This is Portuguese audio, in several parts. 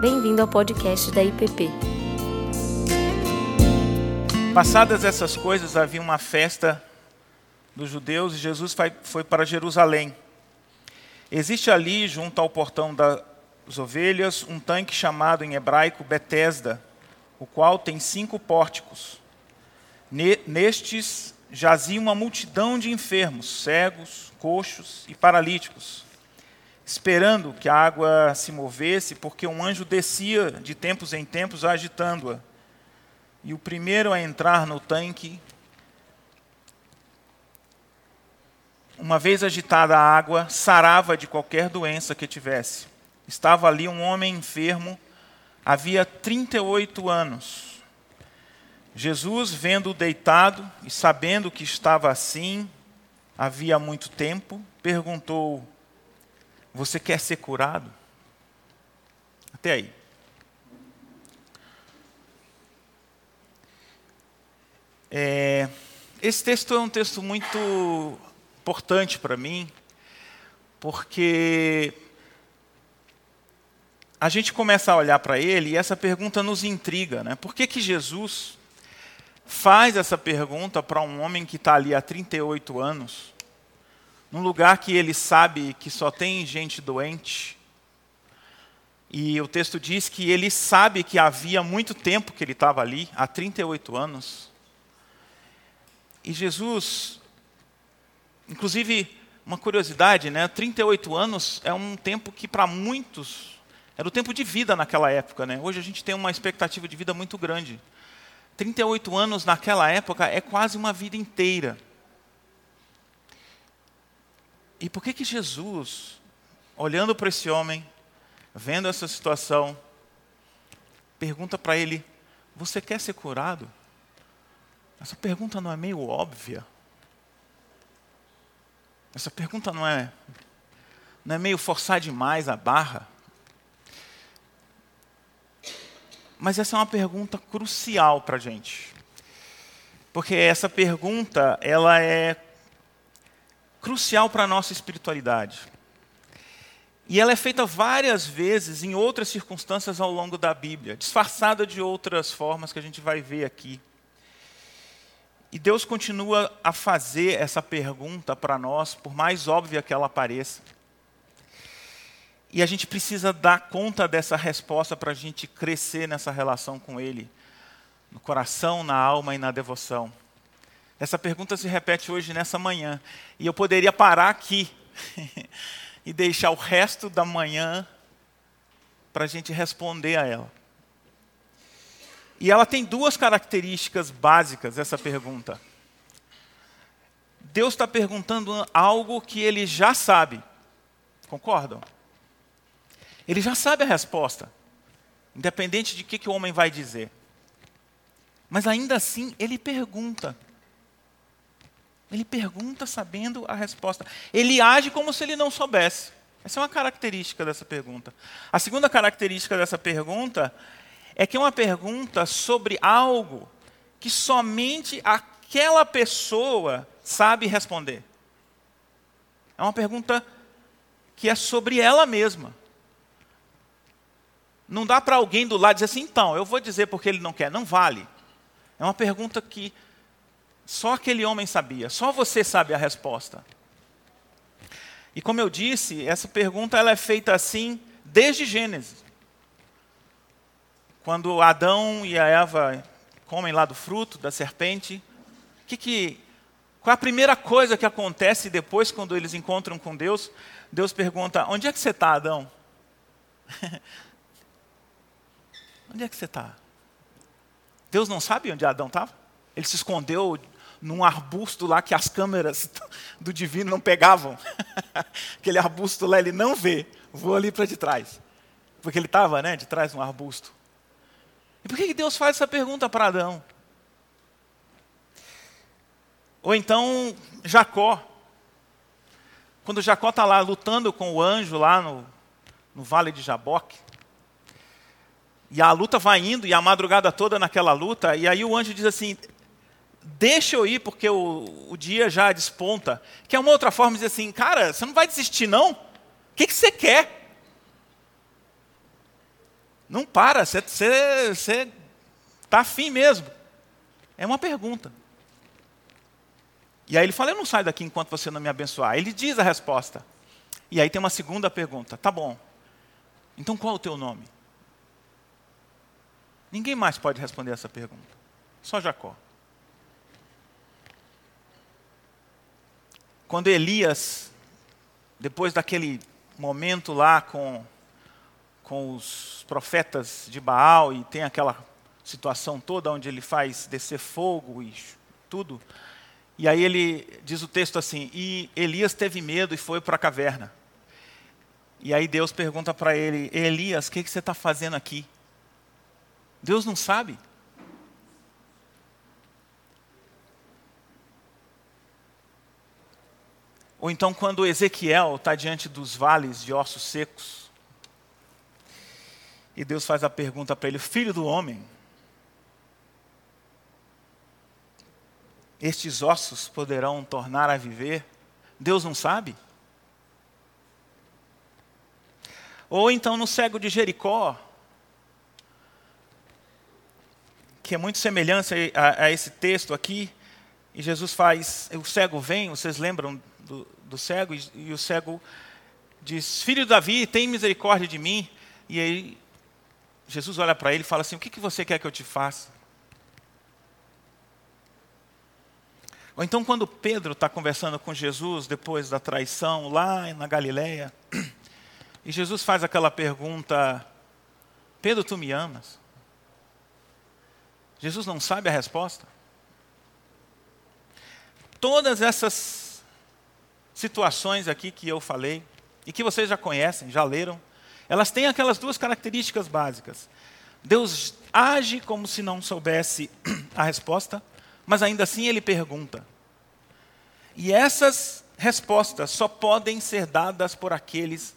Bem-vindo ao podcast da IPP. Passadas essas coisas, havia uma festa dos judeus e Jesus foi para Jerusalém. Existe ali, junto ao portão das ovelhas, um tanque chamado em hebraico Betesda, o qual tem cinco pórticos. Nestes jazia uma multidão de enfermos, cegos, coxos e paralíticos, esperando que a água se movesse, porque um anjo descia de tempos em tempos agitando-a. E o primeiro a entrar no tanque, uma vez agitada a água, sarava de qualquer doença que tivesse. Estava ali um homem enfermo, havia 38 anos. Jesus, vendo-o deitado e sabendo que estava assim havia muito tempo, perguntou: Você quer ser curado? Até aí. É, esse texto é um texto muito importante para mim, porque a gente começa a olhar para ele e essa pergunta nos intriga, né? Por que, que Jesus faz essa pergunta para um homem que está ali há 38 anos, num lugar que ele sabe que só tem gente doente. E o texto diz que ele sabe que havia muito tempo que ele estava ali, há 38 anos. E Jesus, inclusive, uma curiosidade, né? 38 anos é um tempo que para muitos era o tempo de vida naquela época, né? Hoje a gente tem uma expectativa de vida muito grande. 38 anos naquela época é quase uma vida inteira. E por que que Jesus, olhando para esse homem, vendo essa situação, pergunta para ele: Você quer ser curado? Essa pergunta não é meio óbvia? Essa pergunta não é, não é meio forçar demais a barra? Mas essa é uma pergunta crucial para a gente. Porque essa pergunta, ela é crucial para a nossa espiritualidade. E ela é feita várias vezes em outras circunstâncias ao longo da Bíblia, disfarçada de outras formas que a gente vai ver aqui. E Deus continua a fazer essa pergunta para nós, por mais óbvia que ela pareça. E a gente precisa dar conta dessa resposta para a gente crescer nessa relação com Ele, no coração, na alma e na devoção. Essa pergunta se repete hoje, nessa manhã. E eu poderia parar aqui e deixar o resto da manhã para a gente responder a ela. E ela tem duas características básicas, essa pergunta. Deus está perguntando algo que ele já sabe. Concordam? Ele já sabe a resposta, independente de que, que o homem vai dizer. Mas ainda assim, ele pergunta. Ele pergunta sabendo a resposta. Ele age como se ele não soubesse. Essa é uma característica dessa pergunta. A segunda característica dessa pergunta é que é uma pergunta sobre algo que somente aquela pessoa sabe responder. É uma pergunta que é sobre ela mesma. Não dá para alguém do lado dizer assim, então, eu vou dizer porque ele não quer. Não vale. É uma pergunta que só aquele homem sabia, só você sabe a resposta. E como eu disse, essa pergunta ela é feita assim desde Gênesis. Quando Adão e a Eva comem lá do fruto da serpente, que que, qual é a primeira coisa que acontece depois quando eles encontram com Deus? Deus pergunta: Onde é que você está, Adão? Onde é que você está? Deus não sabe onde Adão estava? Ele se escondeu num arbusto lá que as câmeras do divino não pegavam. Aquele arbusto lá ele não vê. Vou ali para de trás. Porque ele estava né, de trás de um arbusto. E por que Deus faz essa pergunta para Adão? Ou então Jacó. Quando Jacó está lá lutando com o anjo lá no, no vale de Jaboque. E a luta vai indo, e a madrugada toda naquela luta, e aí o anjo diz assim: Deixa eu ir, porque o, o dia já desponta. Que é uma outra forma de dizer assim: Cara, você não vai desistir, não? O que, que você quer? Não para, você está afim mesmo. É uma pergunta. E aí ele fala: Eu não saio daqui enquanto você não me abençoar. Ele diz a resposta. E aí tem uma segunda pergunta: Tá bom. Então qual é o teu nome? Ninguém mais pode responder essa pergunta. Só Jacó. Quando Elias, depois daquele momento lá com, com os profetas de Baal, e tem aquela situação toda onde ele faz descer fogo e tudo, e aí ele diz o texto assim: e Elias teve medo e foi para a caverna. E aí Deus pergunta para ele: Elias, o que, que você está fazendo aqui? Deus não sabe. Ou então, quando Ezequiel está diante dos vales de ossos secos, e Deus faz a pergunta para ele: Filho do homem, estes ossos poderão tornar a viver? Deus não sabe? Ou então no cego de Jericó, que é muito semelhante a, a, esse texto aqui, e Jesus faz, o cego vem, vocês lembram do, do cego, e, e, o cego diz, filho de Davi, tem misericórdia de mim, e aí Jesus olha para ele e fala assim, o que, que você quer que eu te faça? Ou então, quando Pedro está conversando com Jesus depois da traição lá na Galileia, e Jesus faz aquela pergunta: Pedro, tu me amas? Jesus não sabe a resposta. Todas essas situações aqui que eu falei, e que vocês já conhecem, já leram, elas têm aquelas duas características básicas. Deus age como se não soubesse a resposta, mas ainda assim ele pergunta. E essas respostas só podem ser dadas por aqueles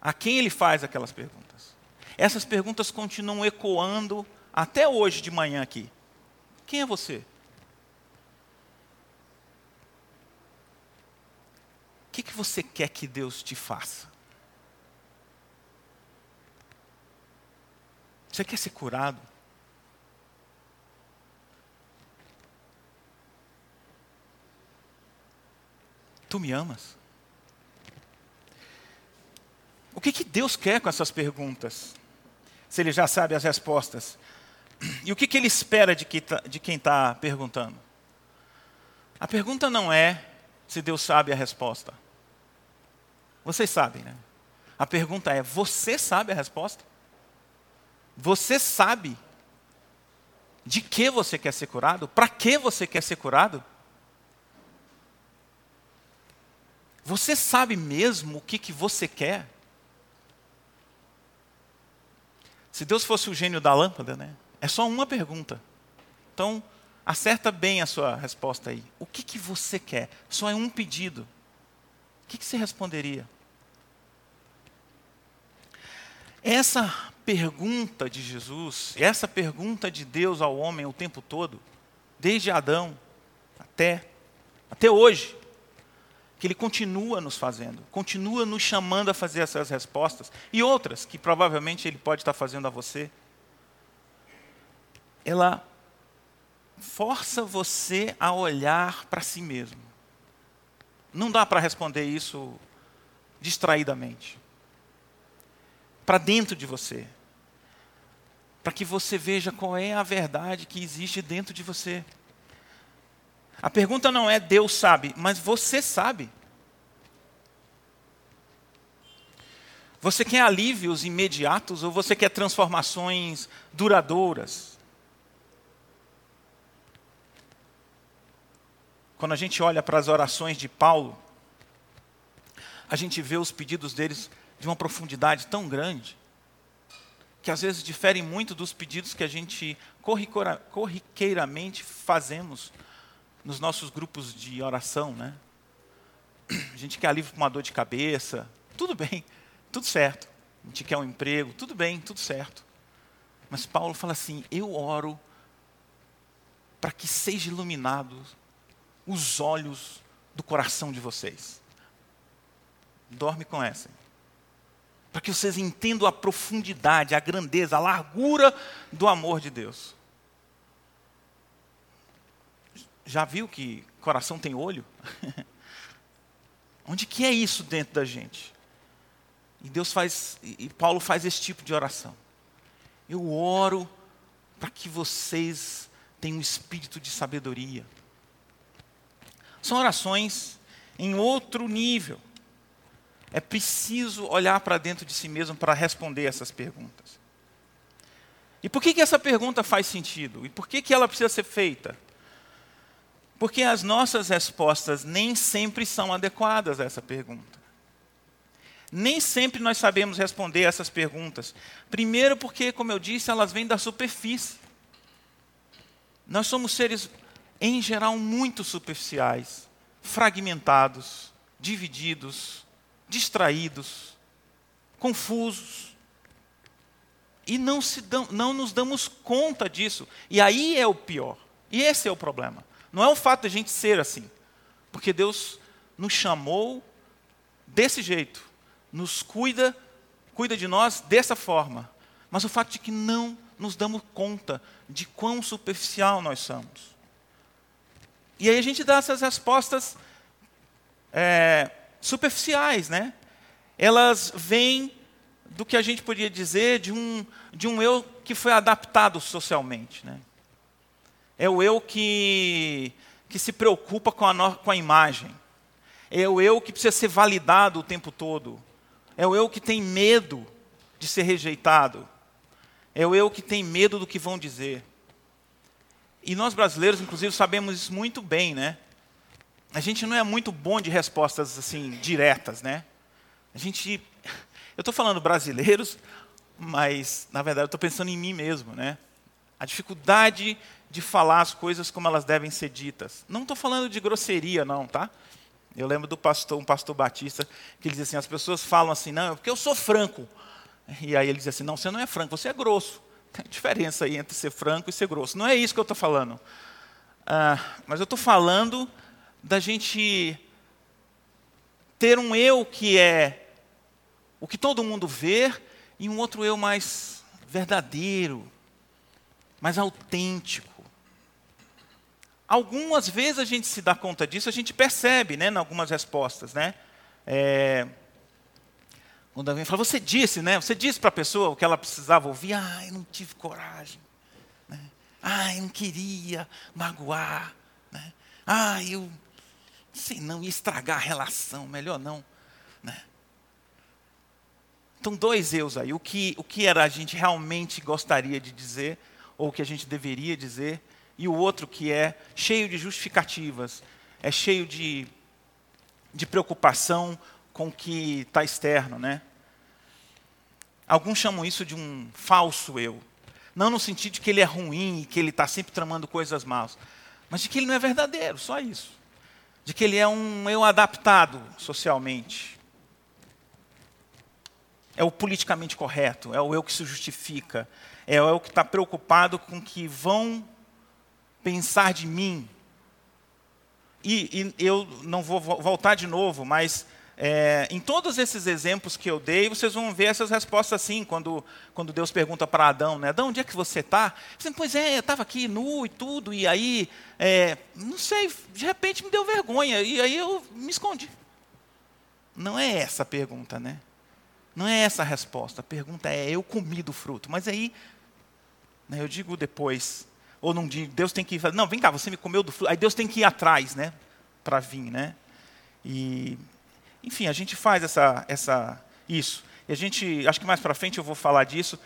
a quem ele faz aquelas perguntas. Essas perguntas continuam ecoando até hoje de manhã aqui. Quem é você? Que, que você quer que Deus te faça? Você quer ser curado? Tu me amas? O que, que Deus quer com essas perguntas? Se Ele já sabe as respostas. E o que, que Ele espera de, que, tá, de quem está perguntando? A pergunta não é se Deus sabe a resposta. Vocês sabem, né? A pergunta é: você sabe a resposta? Você sabe de que você quer ser curado? Para que você quer ser curado? Você sabe mesmo o que, que você quer? Se Deus fosse o gênio da lâmpada, né? É só uma pergunta. Então, acerta bem a sua resposta aí. O que, que você quer? Só é um pedido. O que, que você responderia? Essa pergunta de Jesus, essa pergunta de Deus ao homem o tempo todo, desde Adão até, até hoje, que Ele continua nos fazendo, continua nos chamando a fazer essas respostas, e outras que provavelmente Ele pode estar fazendo a você. Ela força você a olhar para si mesmo. Não dá para responder isso distraidamente. Para dentro de você. Para que você veja qual é a verdade que existe dentro de você. A pergunta não é Deus sabe, mas você sabe. Você quer alívios imediatos ou você quer transformações duradouras? Quando a gente olha para as orações de Paulo, a gente vê os pedidos deles de uma profundidade tão grande, que às vezes diferem muito dos pedidos que a gente corriqueiramente fazemos nos nossos grupos de oração, né? A gente quer alívio para uma dor de cabeça, tudo bem, tudo certo. A gente quer um emprego, tudo bem, tudo certo. Mas Paulo fala assim: eu oro para que sejam iluminados os olhos do coração de vocês. Dorme com essa. para que vocês entendam a profundidade, a grandeza, a largura do amor de Deus. Já viu que coração tem olho? Onde que é isso dentro da gente? E Deus faz, e Paulo faz esse tipo de oração. Eu oro para que vocês tenham um espírito de sabedoria. São orações em outro nível. É preciso olhar para dentro de si mesmo para responder essas perguntas. E por que, que essa pergunta faz sentido? E por que, que ela precisa ser feita? Porque as nossas respostas nem sempre são adequadas a essa pergunta. Nem sempre nós sabemos responder essas perguntas. Primeiro, porque, como eu disse, elas vêm da superfície. Nós somos seres, em geral, muito superficiais, fragmentados, divididos, distraídos, confusos. E não, dão, não nos damos conta disso. E aí é o pior. E esse é o problema. Não é o fato de a gente ser assim, porque Deus nos chamou desse jeito, nos cuida, cuida de nós dessa forma, mas o fato de que não nos damos conta de quão superficial nós somos. E aí a gente dá essas respostas é, superficiais, né? Elas vêm do que a gente poderia dizer de um, de um eu que foi adaptado socialmente, né? É o eu que, que se preocupa com a, no, com a imagem. É o eu que precisa ser validado o tempo todo. É o eu que tem medo de ser rejeitado. É o eu que tem medo do que vão dizer. E nós brasileiros, inclusive, sabemos isso muito bem, né? A gente não é muito bom de respostas assim diretas, né? A gente, eu estou falando brasileiros, mas na verdade eu estou pensando em mim mesmo, né? A dificuldade de falar as coisas como elas devem ser ditas. Não estou falando de grosseria, não, tá? Eu lembro do pastor, um pastor batista, que ele dizia assim: as pessoas falam assim, não, é porque eu sou franco. E aí ele dizia assim: não, você não é franco, você é grosso. Tem diferença aí entre ser franco e ser grosso. Não é isso que eu estou falando. Ah, mas eu estou falando da gente ter um eu que é o que todo mundo vê e um outro eu mais verdadeiro, mais autêntico. Algumas vezes a gente se dá conta disso, a gente percebe, né, em algumas respostas, né? É, quando alguém fala, você disse, né? Você disse para a pessoa o que ela precisava ouvir. Ah, eu não tive coragem. Né? Ah, eu não queria magoar. Né? Ah, eu sei não, ia estragar a relação, melhor não. Né? Então, dois eus aí. O que, o que era a gente realmente gostaria de dizer, ou o que a gente deveria dizer, e o outro que é cheio de justificativas, é cheio de, de preocupação com o que está externo. Né? Alguns chamam isso de um falso eu. Não no sentido de que ele é ruim e que ele está sempre tramando coisas más, mas de que ele não é verdadeiro, só isso. De que ele é um eu adaptado socialmente. É o politicamente correto, é o eu que se justifica, é o eu que está preocupado com o que vão pensar de mim. E, e eu não vou voltar de novo, mas é, em todos esses exemplos que eu dei, vocês vão ver essas respostas assim, quando, quando Deus pergunta para Adão, né? Adão, onde é que você está? Pois é, eu estava aqui nu e tudo, e aí, é, não sei, de repente me deu vergonha, e aí eu me escondi. Não é essa a pergunta, né? Não é essa a resposta. A pergunta é, eu comi do fruto. Mas aí, né, eu digo depois, ou não digo, Deus tem que ir, não, vem cá, você me comeu do fruto. Aí Deus tem que ir atrás, né? Para vir, né? E, enfim, a gente faz essa, essa, isso. E a gente, acho que mais para frente eu vou falar disso,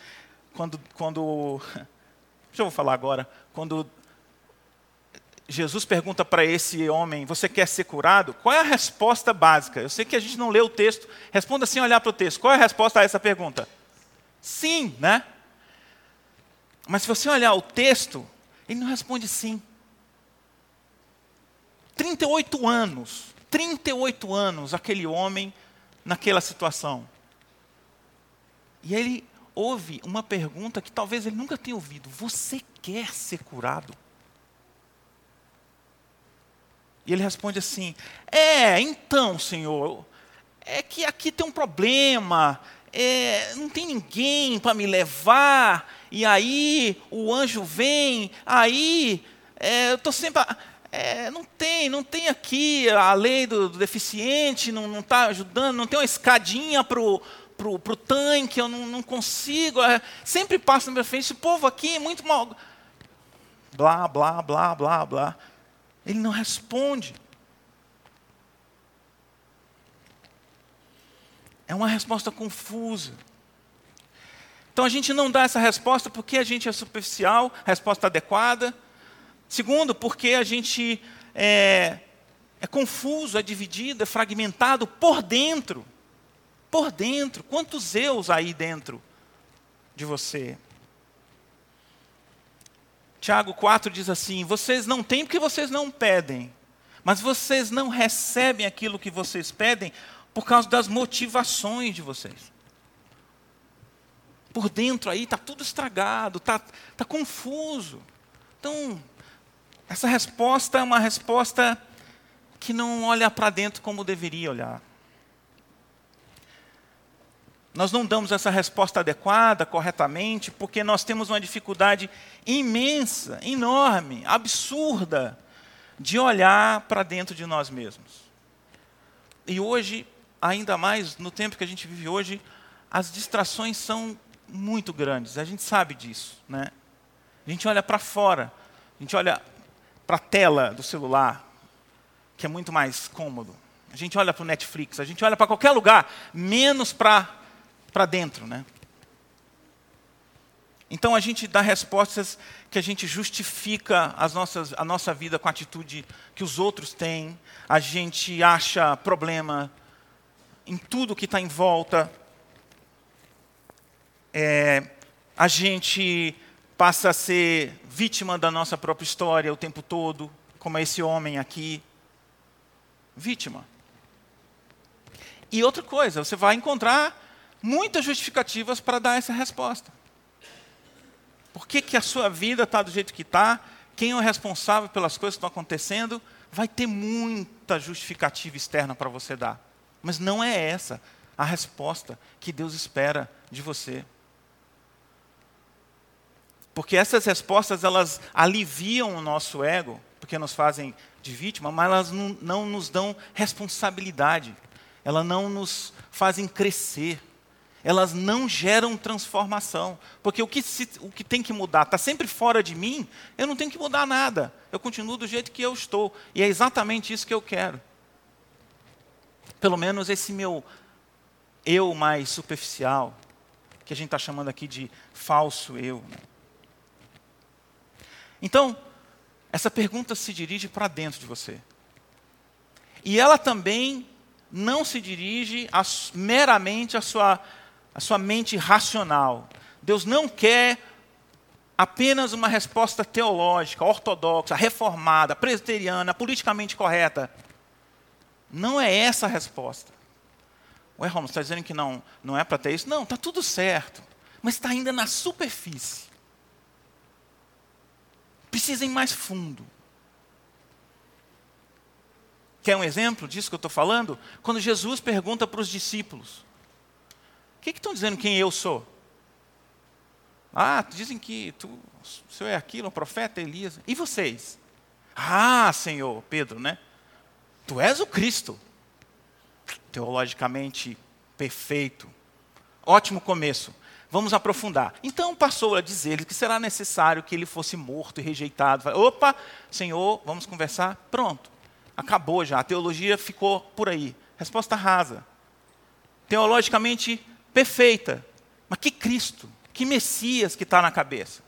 quando, quando, eu vou falar agora, quando Jesus pergunta para esse homem, você quer ser curado? Qual é a resposta básica? Eu sei que a gente não lê o texto, responda sem olhar para o texto. Qual é a resposta a essa pergunta? Sim, né? Mas se você olhar o texto, ele não responde sim. 38 anos, 38 anos, aquele homem naquela situação. E ele ouve uma pergunta que talvez ele nunca tenha ouvido: Você quer ser curado? E ele responde assim: É, então, Senhor, é que aqui tem um problema. é, não tem ninguém para me levar, e aí o anjo vem, aí é, eu estou sempre. É, não tem, não tem aqui a lei do, do deficiente, não está ajudando, não tem uma escadinha para o pro, pro tanque, eu não, não consigo. É, sempre passa na minha frente, esse povo aqui é muito mal. Blá, blá, blá, blá, blá. Ele não responde. É uma resposta confusa. Então a gente não dá essa resposta porque a gente é superficial, resposta adequada. Segundo, porque a gente é, é confuso, é dividido, é fragmentado por dentro. Por dentro. Quantos eus aí dentro de você? Tiago 4 diz assim: Vocês não têm porque vocês não pedem, mas vocês não recebem aquilo que vocês pedem por causa das motivações de vocês. Por dentro aí está tudo estragado, está tá confuso. Então, essa resposta é uma resposta que não olha para dentro como deveria olhar. Nós não damos essa resposta adequada, corretamente, porque nós temos uma dificuldade imensa, enorme, absurda, de olhar para dentro de nós mesmos. E hoje ainda mais no tempo que a gente vive hoje, as distrações são muito grandes. A gente sabe disso, né? A gente olha para fora, a gente olha para a tela do celular, que é muito mais cômodo. A gente olha para o Netflix, a gente olha para qualquer lugar, menos para dentro, né? Então a gente dá respostas que a gente justifica as nossas, a nossa vida com a atitude que os outros têm, a gente acha problema em tudo que está em volta. É, a gente passa a ser vítima da nossa própria história o tempo todo, como é esse homem aqui. Vítima. E outra coisa, você vai encontrar muitas justificativas para dar essa resposta. Por que, que a sua vida está do jeito que está? Quem é o responsável pelas coisas que estão acontecendo? Vai ter muita justificativa externa para você dar. Mas não é essa a resposta que Deus espera de você. Porque essas respostas, elas aliviam o nosso ego, porque nos fazem de vítima, mas elas não, não nos dão responsabilidade. Elas não nos fazem crescer. Elas não geram transformação. Porque o que, se, o que tem que mudar está sempre fora de mim, eu não tenho que mudar nada. Eu continuo do jeito que eu estou. E é exatamente isso que eu quero pelo menos esse meu eu mais superficial, que a gente está chamando aqui de falso eu. Então, essa pergunta se dirige para dentro de você. E ela também não se dirige a, meramente à sua, sua mente racional. Deus não quer apenas uma resposta teológica, ortodoxa, reformada, presbiteriana, politicamente correta. Não é essa a resposta. Ué, Romulo, você está dizendo que não, não é para ter isso? Não, está tudo certo. Mas está ainda na superfície. Precisa ir mais fundo. Quer um exemplo disso que eu estou falando? Quando Jesus pergunta para os discípulos: O que, estão dizendo quem eu sou? Ah, dizem que tu, o senhor é aquilo, um profeta, Elias. E vocês? Ah, Senhor, Pedro, né? Tu és o Cristo. Teologicamente perfeito. Ótimo começo. Vamos aprofundar. Então passou a dizer que será necessário que ele fosse morto e rejeitado. Opa, Senhor, vamos conversar? Pronto. Acabou já. A teologia ficou por aí. Resposta rasa. Teologicamente perfeita. Mas que Cristo? Que Messias que está na cabeça?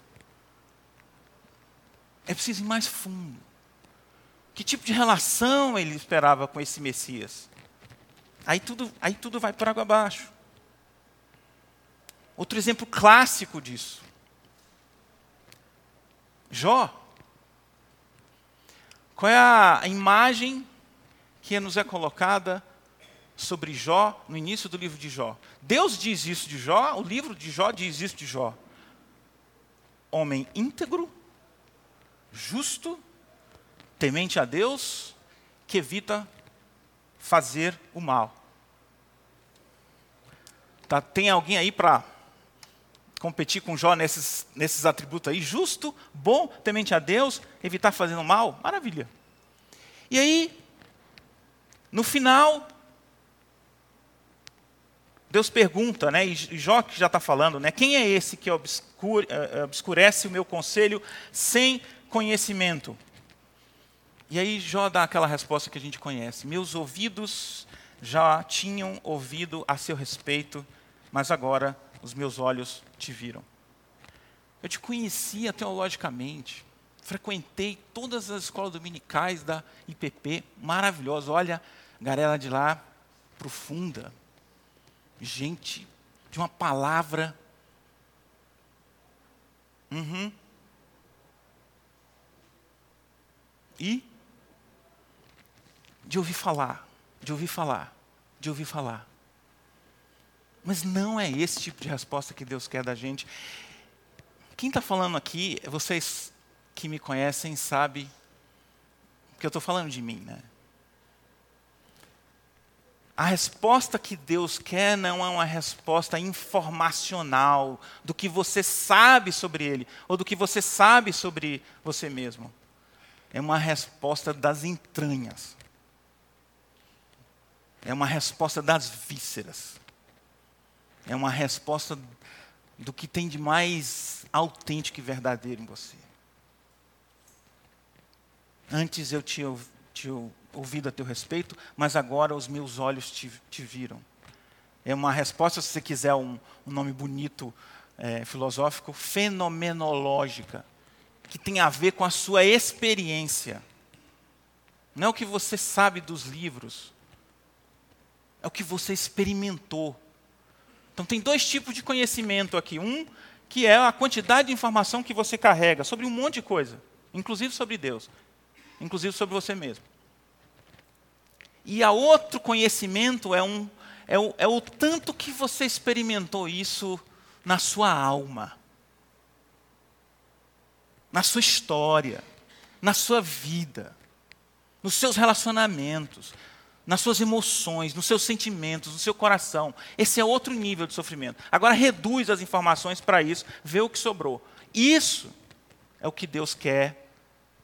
É preciso ir mais fundo. Que tipo de relação ele esperava com esse Messias? Aí tudo, aí tudo vai para água abaixo. Outro exemplo clássico disso. Jó. Qual é a imagem que nos é colocada sobre Jó no início do livro de Jó? Deus diz isso de Jó, o livro de Jó diz isso de Jó. Homem íntegro, justo temente a Deus, que evita fazer o mal. Tá, tem alguém aí para competir com Jó nesses, nesses atributos aí? Justo, bom, temente a Deus, evitar fazendo mal? Maravilha. E aí, no final, Deus pergunta, né, e Jó que já está falando, né, quem é esse que obscure, uh, obscurece o meu conselho sem conhecimento? E aí Jó dá aquela resposta que a gente conhece: Meus ouvidos já tinham ouvido a seu respeito, mas agora os meus olhos te viram. Eu te conhecia teologicamente, frequentei todas as escolas dominicais da IPP, maravilhosa. Olha, galera de lá, profunda, gente de uma palavra. Uhum. E de ouvir falar, de ouvir falar, de ouvir falar. Mas não é esse tipo de resposta que Deus quer da gente. Quem está falando aqui, vocês que me conhecem sabem que eu estou falando de mim, né? A resposta que Deus quer não é uma resposta informacional do que você sabe sobre Ele, ou do que você sabe sobre você mesmo. É uma resposta das entranhas. É uma resposta das vísceras. É uma resposta do que tem de mais autêntico e verdadeiro em você. Antes eu tinha, tinha ouvido a teu respeito, mas agora os meus olhos te, te viram. É uma resposta, se você quiser um, um nome bonito, é, filosófico, fenomenológica, que tem a ver com a sua experiência. Não é o que você sabe dos livros, é o que você experimentou. Então, tem dois tipos de conhecimento aqui. Um, que é a quantidade de informação que você carrega sobre um monte de coisa, inclusive sobre Deus, inclusive sobre você mesmo. E a outro conhecimento é, um, é, o, é o tanto que você experimentou isso na sua alma, na sua história, na sua vida, nos seus relacionamentos, nas suas emoções, nos seus sentimentos, no seu coração. Esse é outro nível de sofrimento. Agora reduz as informações para isso, vê o que sobrou. Isso é o que Deus quer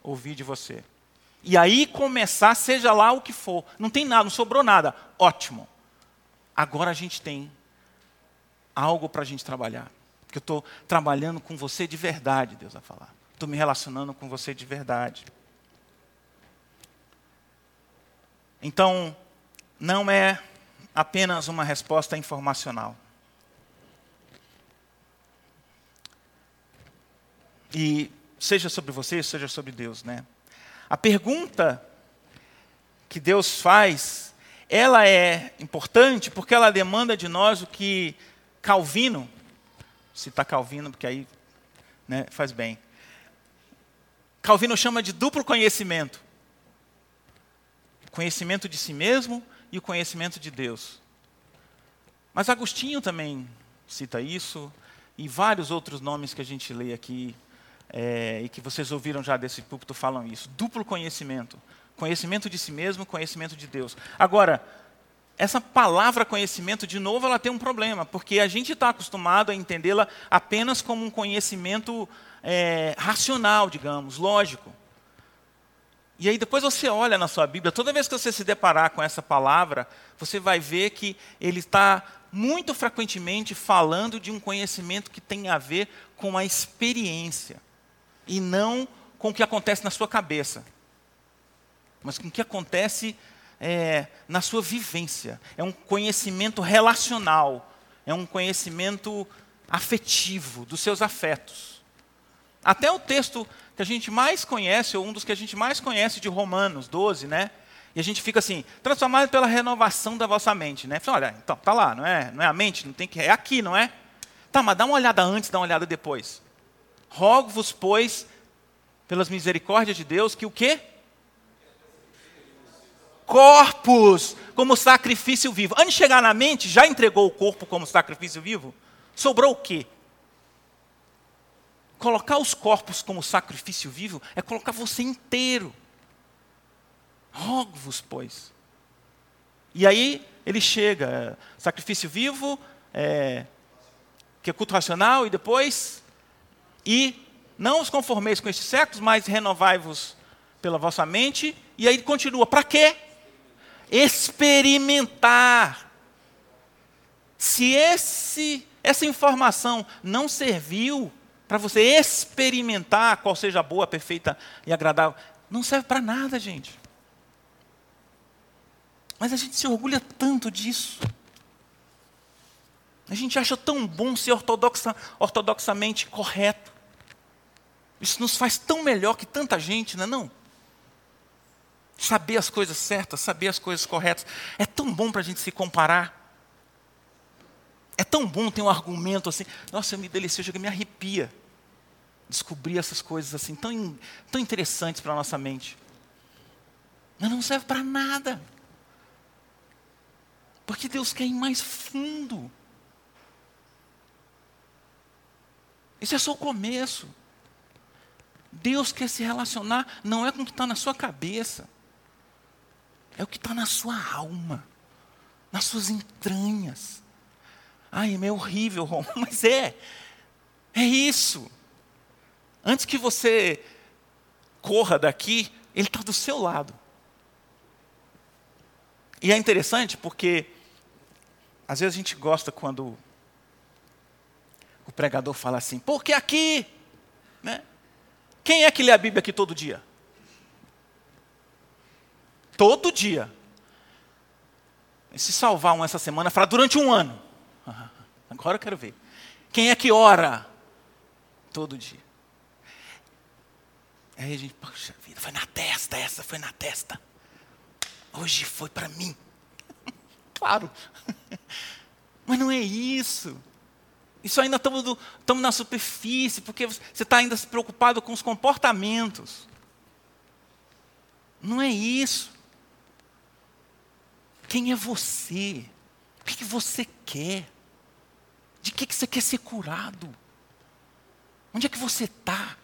ouvir de você. E aí começar, seja lá o que for. Não tem nada, não sobrou nada. Ótimo. Agora a gente tem algo para a gente trabalhar. Porque eu estou trabalhando com você de verdade, Deus vai falar. Estou me relacionando com você de verdade. Então, não é apenas uma resposta informacional. E seja sobre você, seja sobre Deus, né? A pergunta que Deus faz, ela é importante porque ela demanda de nós o que Calvino, citar Calvino, porque aí né, faz bem. Calvino chama de duplo conhecimento: conhecimento de si mesmo e o conhecimento de Deus. Mas Agostinho também cita isso, e vários outros nomes que a gente lê aqui é, e que vocês ouviram já desse púlpito falam isso. Duplo conhecimento. Conhecimento de si mesmo, conhecimento de Deus. Agora, essa palavra conhecimento, de novo, ela tem um problema, porque a gente está acostumado a entendê-la apenas como um conhecimento é, racional, digamos, lógico. E aí depois você olha na sua Bíblia, toda vez que você se deparar com essa palavra, você vai ver que ele está muito frequentemente falando de um conhecimento que tem a ver com a experiência e não com o que acontece na sua cabeça, mas com o que acontece é, na sua vivência. É um conhecimento relacional, é um conhecimento afetivo, dos seus afetos. Até o texto que a gente mais conhece, ou um dos que a gente mais conhece de Romanos 12, né? E a gente fica assim, transformado pela renovação da vossa mente, né? Olha, então, tá lá, não é, não é a mente, não tem que é aqui, não é? Tá, mas dá uma olhada antes, dá uma olhada depois. Rogo-vos, pois, pelas misericórdias de Deus, que o quê? Corpos como sacrifício vivo. Antes de chegar na mente, já entregou o corpo como sacrifício vivo? Sobrou o quê? Colocar os corpos como sacrifício vivo é colocar você inteiro. Rogo-vos, pois. E aí ele chega, sacrifício vivo, é, que é culto racional, e depois, e não os conformeis com estes séculos, mas renovai-vos pela vossa mente, e aí continua, para quê? Experimentar. Se esse, essa informação não serviu para você experimentar qual seja a boa, perfeita e agradável, não serve para nada, gente. Mas a gente se orgulha tanto disso. A gente acha tão bom ser ortodoxa, ortodoxamente correto. Isso nos faz tão melhor que tanta gente, não é não? Saber as coisas certas, saber as coisas corretas. É tão bom para a gente se comparar. É tão bom ter um argumento assim. Nossa, eu me delicio, eu me arrepia. Descobrir essas coisas assim, tão, tão interessantes para a nossa mente. Mas não serve para nada. Porque Deus quer ir mais fundo. Isso é só o começo. Deus quer se relacionar, não é com o que está na sua cabeça, é o que está na sua alma, nas suas entranhas. Ai, é horrível, Rom, mas é, é isso. Antes que você corra daqui, Ele está do seu lado. E é interessante porque, às vezes a gente gosta quando o pregador fala assim, porque aqui, né? Quem é que lê a Bíblia aqui todo dia? Todo dia. E se salvar um essa semana, fala durante um ano. Agora eu quero ver. Quem é que ora? Todo dia. Aí a gente, poxa vida, foi na testa, essa foi na testa. Hoje foi para mim. claro. Mas não é isso. Isso ainda estamos, na superfície, porque você está ainda se preocupado com os comportamentos. Não é isso. Quem é você? O que, que você quer? De que, que você quer ser curado? Onde é que você está?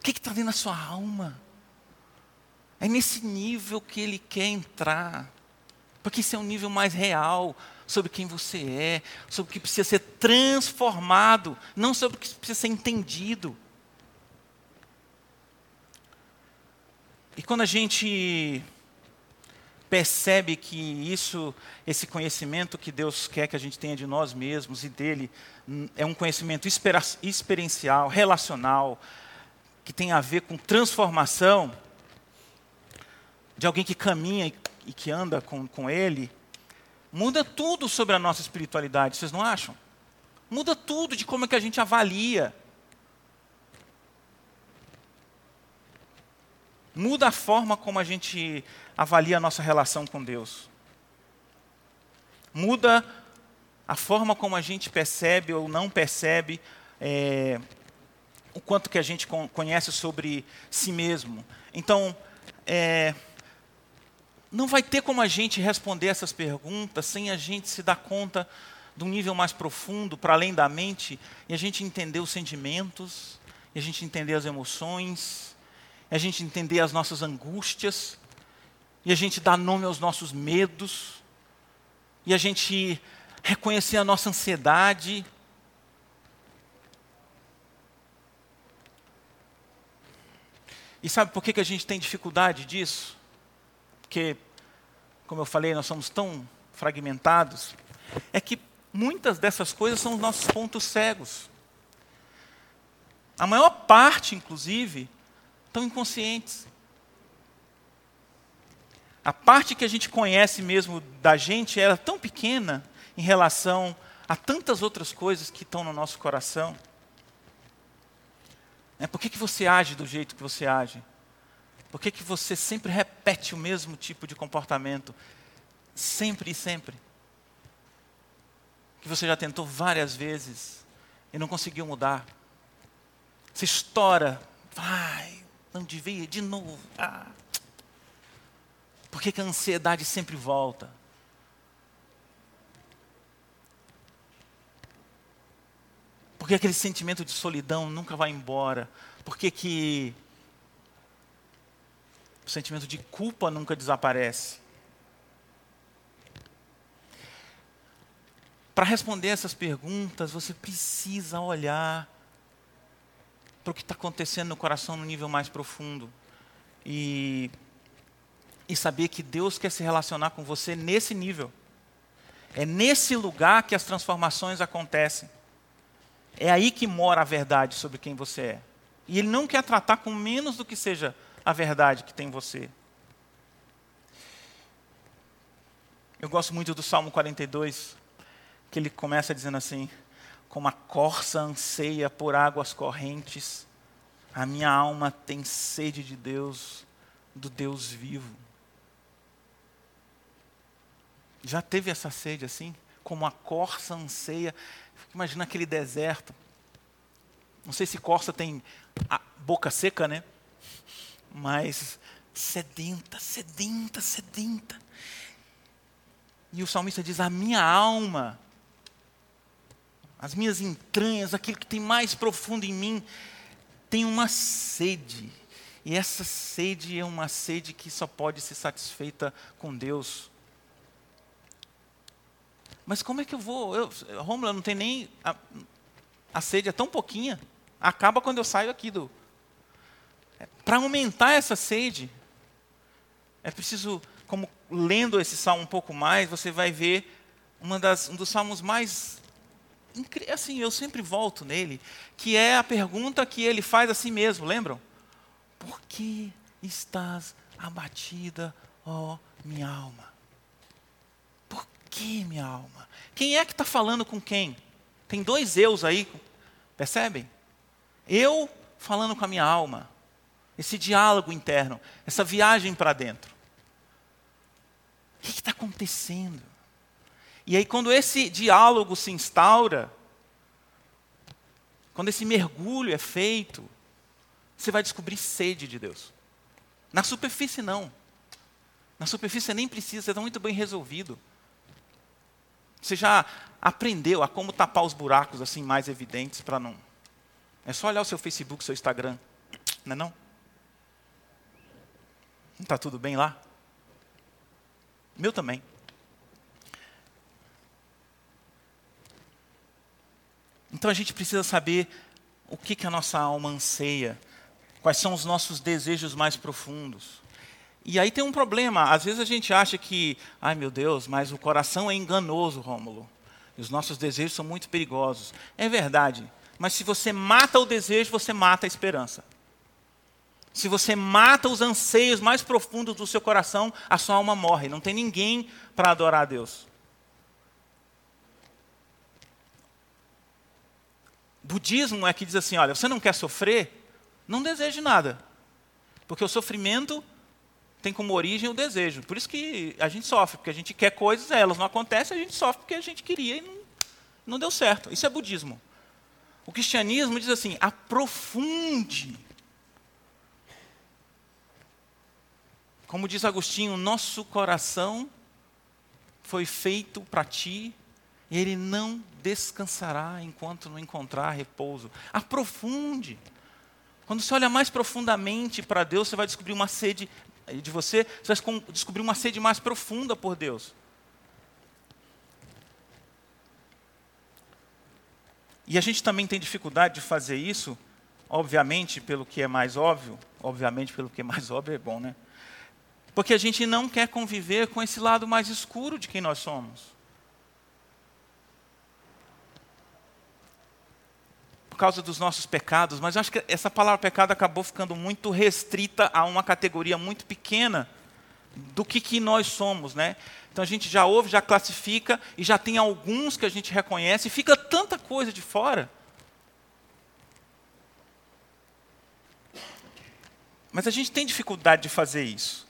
O que está dentro da sua alma? É nesse nível que ele quer entrar. Porque esse é um nível mais real, sobre quem você é, sobre o que precisa ser transformado, não sobre o que precisa ser entendido. E quando a gente percebe que isso, esse conhecimento que Deus quer que a gente tenha de nós mesmos e dele, hum, é um conhecimento experiencial, relacional, que tem a ver com transformação de alguém que caminha e que anda com, com ele, muda tudo sobre a nossa espiritualidade, vocês não acham? Muda tudo de como é que a gente avalia. Muda a forma como a gente avalia a nossa relação com Deus. Muda a forma como a gente percebe ou não percebe é, o quanto que a gente conhece sobre si mesmo. Então, é, não vai ter como a gente responder essas perguntas sem a gente se dar conta de um nível mais profundo, para além da mente, e a gente entender os sentimentos, e a gente entender as emoções, e a gente entender as nossas angústias, e a gente dar nome aos nossos medos, e a gente reconhecer a nossa ansiedade. E sabe por que, que a gente tem dificuldade disso? porque, como eu falei, nós somos tão fragmentados, é que muitas dessas coisas são os nossos pontos cegos. A maior parte, inclusive, estão inconscientes. A parte que a gente conhece mesmo da gente era tão pequena em relação a tantas outras coisas que estão no nosso coração. É, por que, que você age do jeito que você age? Por que, que você sempre repete o mesmo tipo de comportamento? Sempre e sempre. Que você já tentou várias vezes e não conseguiu mudar. Você estoura, vai, não devia, de novo. Ah. Por que, que a ansiedade sempre volta? Por que aquele sentimento de solidão nunca vai embora? Por que, que o sentimento de culpa nunca desaparece. para responder essas perguntas, você precisa olhar para o que está acontecendo no coração no nível mais profundo. E, e saber que Deus quer se relacionar com você nesse nível. É nesse lugar que as transformações acontecem. É aí que mora a verdade sobre quem você é. E Ele não quer tratar com menos do que seja a verdade que tem em você. Eu gosto muito do Salmo 42, que ele começa dizendo assim: Como a corça anseia por águas correntes, a minha alma tem sede de Deus, do Deus vivo. Já teve essa sede assim? Como a corça anseia. Imagina aquele deserto. Não sei se corça tem a boca seca, né? Mas sedenta, sedenta, sedenta. E o salmista diz: A minha alma, as minhas entranhas, aquilo que tem mais profundo em mim, tem uma sede. E essa sede é uma sede que só pode ser satisfeita com Deus. Mas como é que eu vou? Eu, Rômulo, não tem nem. A, a sede é tão pouquinha. Acaba quando eu saio aqui do. É, Para aumentar essa sede, é preciso, como lendo esse salmo um pouco mais, você vai ver uma das, um dos salmos mais. Assim, eu sempre volto nele, que é a pergunta que ele faz a si mesmo, lembram? Por que estás abatida, ó minha alma? que, minha alma? Quem é que está falando com quem? Tem dois eus aí, percebem? Eu falando com a minha alma. Esse diálogo interno, essa viagem para dentro. O que está acontecendo? E aí, quando esse diálogo se instaura, quando esse mergulho é feito, você vai descobrir sede de Deus. Na superfície, não. Na superfície nem precisa, você está muito bem resolvido. Você já aprendeu a como tapar os buracos assim mais evidentes para não. É só olhar o seu Facebook, seu Instagram, não é não? Não está tudo bem lá? Meu também. Então a gente precisa saber o que, que a nossa alma anseia, quais são os nossos desejos mais profundos. E aí tem um problema. Às vezes a gente acha que, ai meu Deus, mas o coração é enganoso, Rômulo. Os nossos desejos são muito perigosos. É verdade. Mas se você mata o desejo, você mata a esperança. Se você mata os anseios mais profundos do seu coração, a sua alma morre. Não tem ninguém para adorar a Deus. Budismo é que diz assim: olha, você não quer sofrer? Não deseje nada. Porque o sofrimento tem como origem o desejo. Por isso que a gente sofre, porque a gente quer coisas, elas não acontecem, a gente sofre porque a gente queria e não, não deu certo. Isso é budismo. O cristianismo diz assim: aprofunde. Como diz Agostinho, nosso coração foi feito para ti ele não descansará enquanto não encontrar repouso. Aprofunde. Quando você olha mais profundamente para Deus, você vai descobrir uma sede de você, você vai descobrir uma sede mais profunda por Deus. E a gente também tem dificuldade de fazer isso, obviamente, pelo que é mais óbvio, obviamente, pelo que é mais óbvio é bom, né? Porque a gente não quer conviver com esse lado mais escuro de quem nós somos. Causa dos nossos pecados, mas acho que essa palavra pecado acabou ficando muito restrita a uma categoria muito pequena do que, que nós somos, né? Então a gente já ouve, já classifica e já tem alguns que a gente reconhece e fica tanta coisa de fora. Mas a gente tem dificuldade de fazer isso.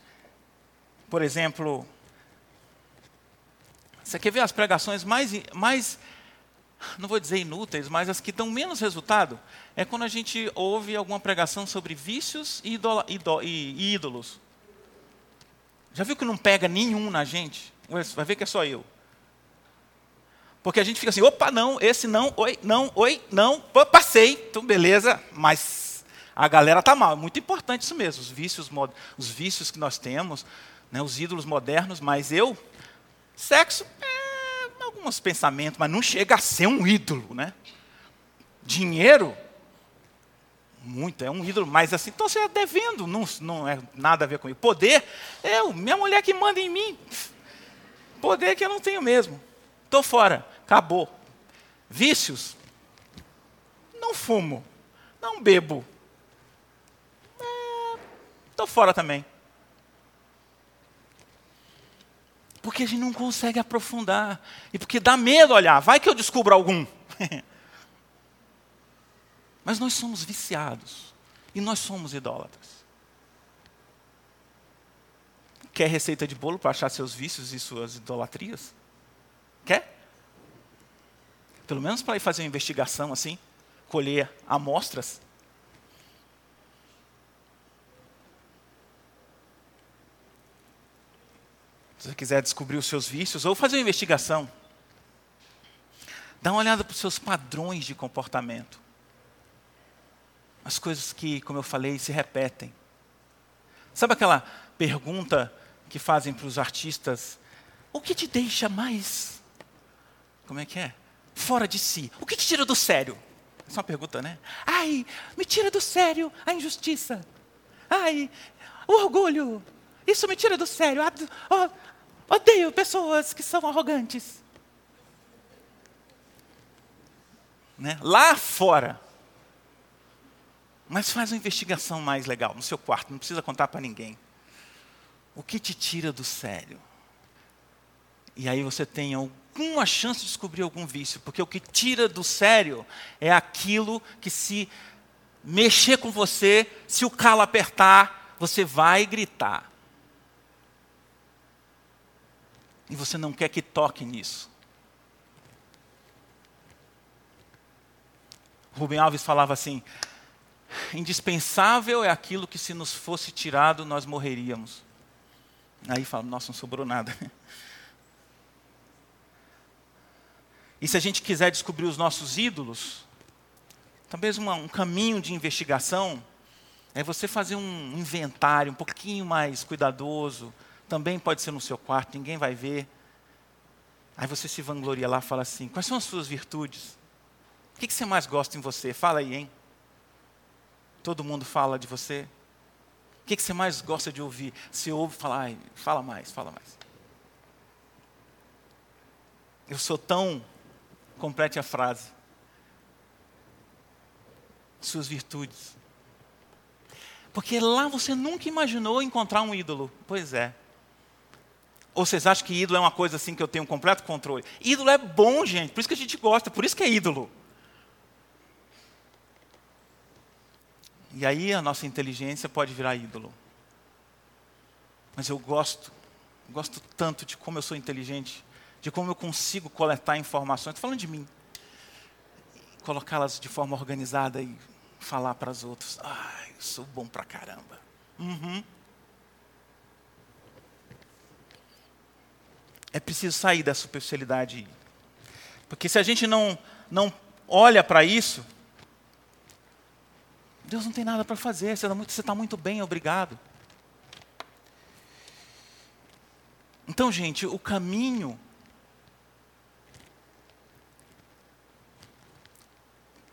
Por exemplo, você quer ver as pregações mais, mais não vou dizer inúteis, mas as que dão menos resultado, é quando a gente ouve alguma pregação sobre vícios e, e ídolos. Já viu que não pega nenhum na gente? Vai ver que é só eu. Porque a gente fica assim, opa, não, esse não, oi, não, oi, não, passei, então beleza, mas a galera tá mal. É muito importante isso mesmo, os vícios, os vícios que nós temos, né, os ídolos modernos, mas eu, sexo, é alguns pensamentos, mas não chega a ser um ídolo, né? Dinheiro, muito, é um ídolo, mas assim, então você é devendo, não, não é nada a ver com isso. Poder, é minha mulher que manda em mim. Poder que eu não tenho mesmo. Estou fora, acabou. Vícios, não fumo, não bebo. Estou é, fora também. Porque a gente não consegue aprofundar. E porque dá medo olhar. Vai que eu descubro algum. Mas nós somos viciados. E nós somos idólatras. Quer receita de bolo para achar seus vícios e suas idolatrias? Quer? Pelo menos para ir fazer uma investigação assim, colher amostras. Se você quiser descobrir os seus vícios ou fazer uma investigação, dá uma olhada para os seus padrões de comportamento. As coisas que, como eu falei, se repetem. Sabe aquela pergunta que fazem para os artistas? O que te deixa mais. Como é que é? Fora de si. O que te tira do sério? Essa é uma pergunta, né? Ai, me tira do sério a injustiça. Ai, o orgulho. Isso me tira do sério. Odeio pessoas que são arrogantes. Né? Lá fora. Mas faz uma investigação mais legal no seu quarto, não precisa contar para ninguém. O que te tira do sério? E aí você tem alguma chance de descobrir algum vício, porque o que tira do sério é aquilo que se mexer com você, se o calo apertar, você vai gritar. E você não quer que toque nisso. Rubem Alves falava assim: indispensável é aquilo que, se nos fosse tirado, nós morreríamos. Aí fala: nossa, não sobrou nada. E se a gente quiser descobrir os nossos ídolos, talvez uma, um caminho de investigação é você fazer um inventário um pouquinho mais cuidadoso, também pode ser no seu quarto, ninguém vai ver. Aí você se vangloria lá e fala assim: quais são as suas virtudes? O que, você mais gosta em você? Fala aí, hein? Todo mundo fala de você. O que, você mais gosta de ouvir? Se ouve, fala, ai, fala mais, fala mais. Eu sou tão. Complete a frase. Suas virtudes. Porque lá você nunca imaginou encontrar um ídolo. Pois é. Ou vocês acham que ídolo é uma coisa assim que eu tenho completo controle? Ídolo é bom, gente, por isso que a gente gosta, por isso que é ídolo. E aí a nossa inteligência pode virar ídolo. Mas eu gosto, gosto tanto de como eu sou inteligente, de como eu consigo coletar informações, estou falando de mim, colocá-las de forma organizada e falar para os outros. Ah, eu sou bom pra caramba. Uhum. É preciso sair da superficialidade. Porque se a gente não, não olha para isso, Deus não tem nada para fazer, você está muito, tá muito bem, obrigado. Então, gente, o caminho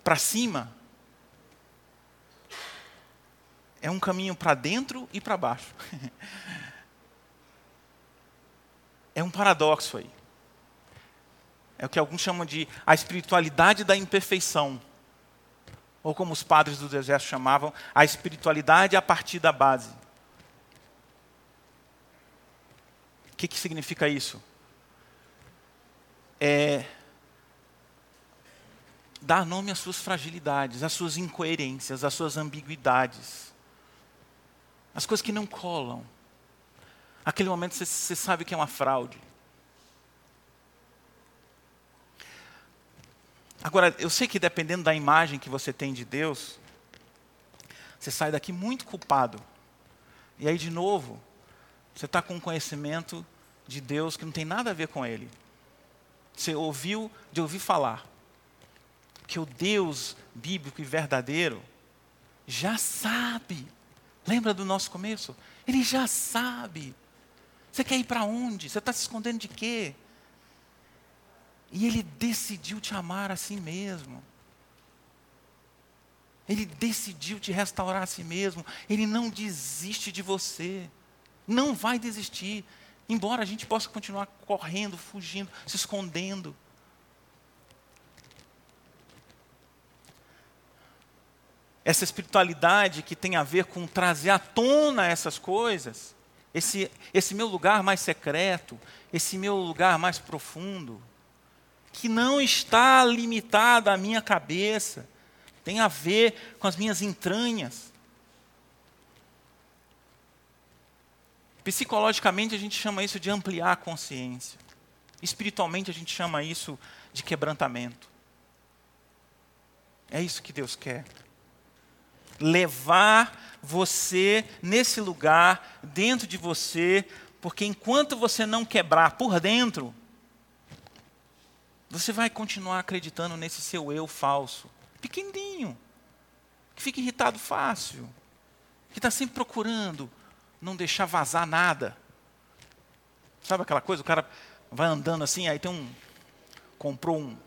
para cima é um caminho para dentro e para baixo. é um paradoxo aí. É o que alguns chamam de a espiritualidade da imperfeição. Ou como os padres do deserto chamavam, a espiritualidade a partir da base. O que, que significa isso? É dar nome às suas fragilidades, às suas incoerências, às suas ambiguidades. As coisas que não colam. Aquele momento você, você sabe que é uma fraude. Agora, eu sei que dependendo da imagem que você tem de Deus, você sai daqui muito culpado. E aí, de novo, você está com um conhecimento de Deus que não tem nada a ver com Ele. Você ouviu de ouvir falar que o Deus bíblico e verdadeiro já sabe. Lembra do nosso começo? Ele já sabe. Você quer ir para onde? Você está se escondendo de quê? E Ele decidiu te amar a si mesmo. Ele decidiu te restaurar a si mesmo. Ele não desiste de você. Não vai desistir. Embora a gente possa continuar correndo, fugindo, se escondendo. Essa espiritualidade que tem a ver com trazer à tona essas coisas, esse, esse meu lugar mais secreto, esse meu lugar mais profundo, que não está limitada à minha cabeça, tem a ver com as minhas entranhas. Psicologicamente a gente chama isso de ampliar a consciência. Espiritualmente a gente chama isso de quebrantamento. É isso que Deus quer. Levar você nesse lugar, dentro de você, porque enquanto você não quebrar por dentro, você vai continuar acreditando nesse seu eu falso, pequenininho, que fica irritado fácil, que está sempre procurando não deixar vazar nada. Sabe aquela coisa? O cara vai andando assim, aí tem um. comprou um,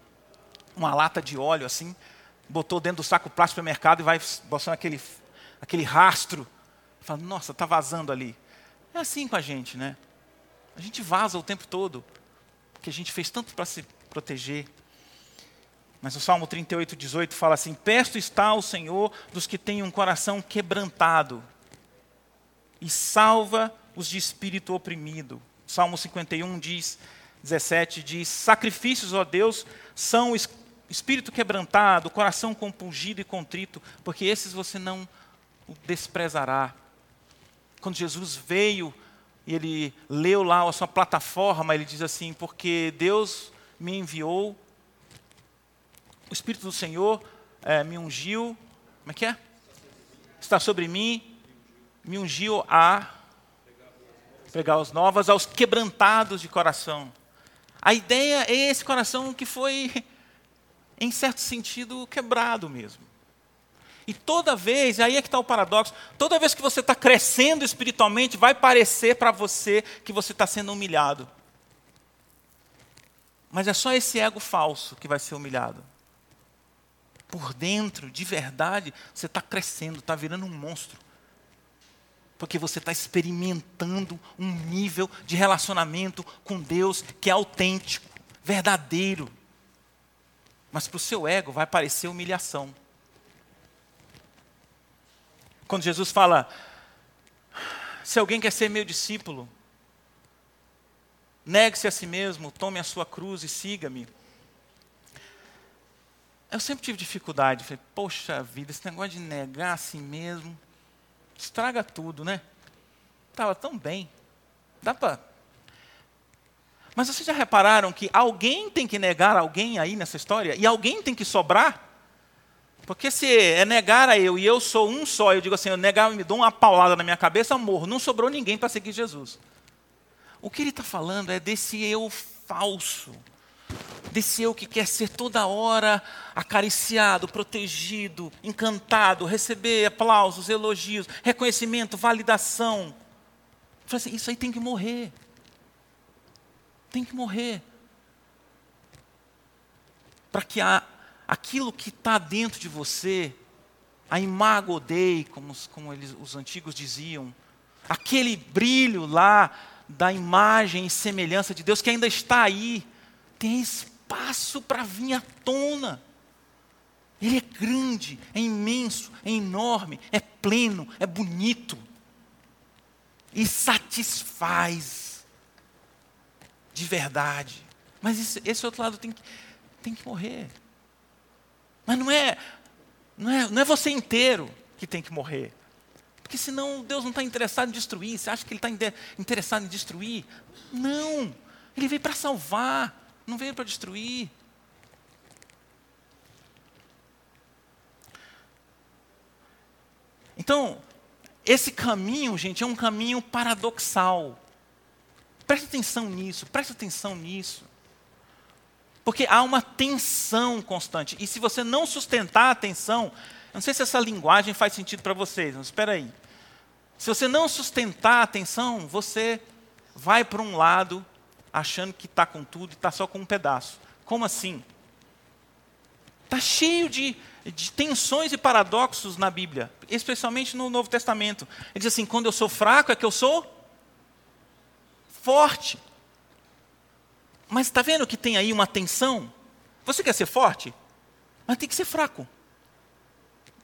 uma lata de óleo assim, botou dentro do saco plástico do mercado e vai botando aquele, aquele rastro. Fala, nossa, está vazando ali. É assim com a gente, né? A gente vaza o tempo todo, porque a gente fez tanto para se proteger. Mas o Salmo 38, 18 fala assim: Perto está o Senhor dos que têm um coração quebrantado e salva os de espírito oprimido. Salmo 51 diz, 17 diz: Sacrifícios, ó Deus, são espírito quebrantado, coração compungido e contrito, porque esses você não desprezará. Quando Jesus veio e ele leu lá a sua plataforma, ele diz assim: Porque Deus me enviou, o Espírito do Senhor é, me ungiu, como é que é? Está sobre mim, me ungiu a pregar os novas aos quebrantados de coração. A ideia é esse coração que foi, em certo sentido, quebrado mesmo. E toda vez, aí é que está o paradoxo, toda vez que você está crescendo espiritualmente, vai parecer para você que você está sendo humilhado. Mas é só esse ego falso que vai ser humilhado. Por dentro, de verdade, você está crescendo, está virando um monstro. Porque você está experimentando um nível de relacionamento com Deus que é autêntico, verdadeiro. Mas para o seu ego vai parecer humilhação. Quando Jesus fala, se alguém quer ser meu discípulo, Negue-se a si mesmo, tome a sua cruz e siga-me. Eu sempre tive dificuldade. Falei, poxa vida, esse negócio de negar a si mesmo estraga tudo, né? Estava tão bem. Dá para. Mas vocês já repararam que alguém tem que negar alguém aí nessa história? E alguém tem que sobrar? Porque se é negar a eu e eu sou um só, eu digo assim, eu negar, me dou uma paulada na minha cabeça, morro. Não sobrou ninguém para seguir Jesus. O que ele está falando é desse eu falso, desse eu que quer ser toda hora acariciado, protegido, encantado, receber aplausos, elogios, reconhecimento, validação. Assim, isso aí tem que morrer. Tem que morrer. Para que a, aquilo que está dentro de você, a imago dei, como, como eles, os antigos diziam, aquele brilho lá da imagem e semelhança de Deus que ainda está aí, tem espaço para vir à tona. Ele é grande, é imenso, é enorme, é pleno, é bonito. E satisfaz de verdade. Mas esse, esse outro lado tem que, tem que morrer. Mas não é, não, é, não é você inteiro que tem que morrer. Porque senão Deus não está interessado em destruir. Você acha que Ele está interessado em destruir? Não. Ele veio para salvar, não veio para destruir. Então, esse caminho, gente, é um caminho paradoxal. Preste atenção nisso, preste atenção nisso. Porque há uma tensão constante. E se você não sustentar a tensão, não sei se essa linguagem faz sentido para vocês, mas espera aí. Se você não sustentar a atenção, você vai para um lado achando que está com tudo e está só com um pedaço. Como assim? Está cheio de, de tensões e paradoxos na Bíblia, especialmente no Novo Testamento. Ele diz assim: quando eu sou fraco é que eu sou forte. Mas está vendo que tem aí uma tensão? Você quer ser forte? Mas tem que ser fraco.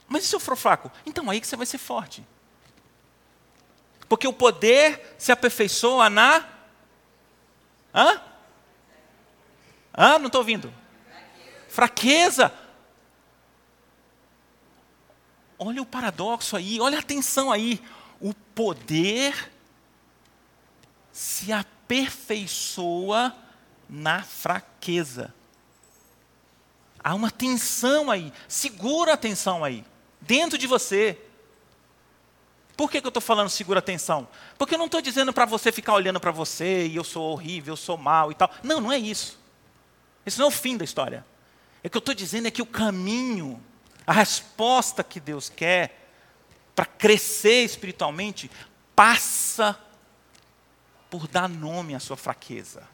Mas e se eu for fraco? Então aí que você vai ser forte. Porque o poder se aperfeiçoa na. Hã? Hã? Não estou ouvindo. Fraqueza. Olha o paradoxo aí, olha a tensão aí. O poder se aperfeiçoa na fraqueza. Há uma tensão aí, segura a tensão aí, dentro de você. Por que, que eu estou falando segura a tensão? Porque eu não estou dizendo para você ficar olhando para você e eu sou horrível, eu sou mal e tal. Não, não é isso. Esse não é o fim da história. É o que eu estou dizendo é que o caminho, a resposta que Deus quer para crescer espiritualmente, passa por dar nome à sua fraqueza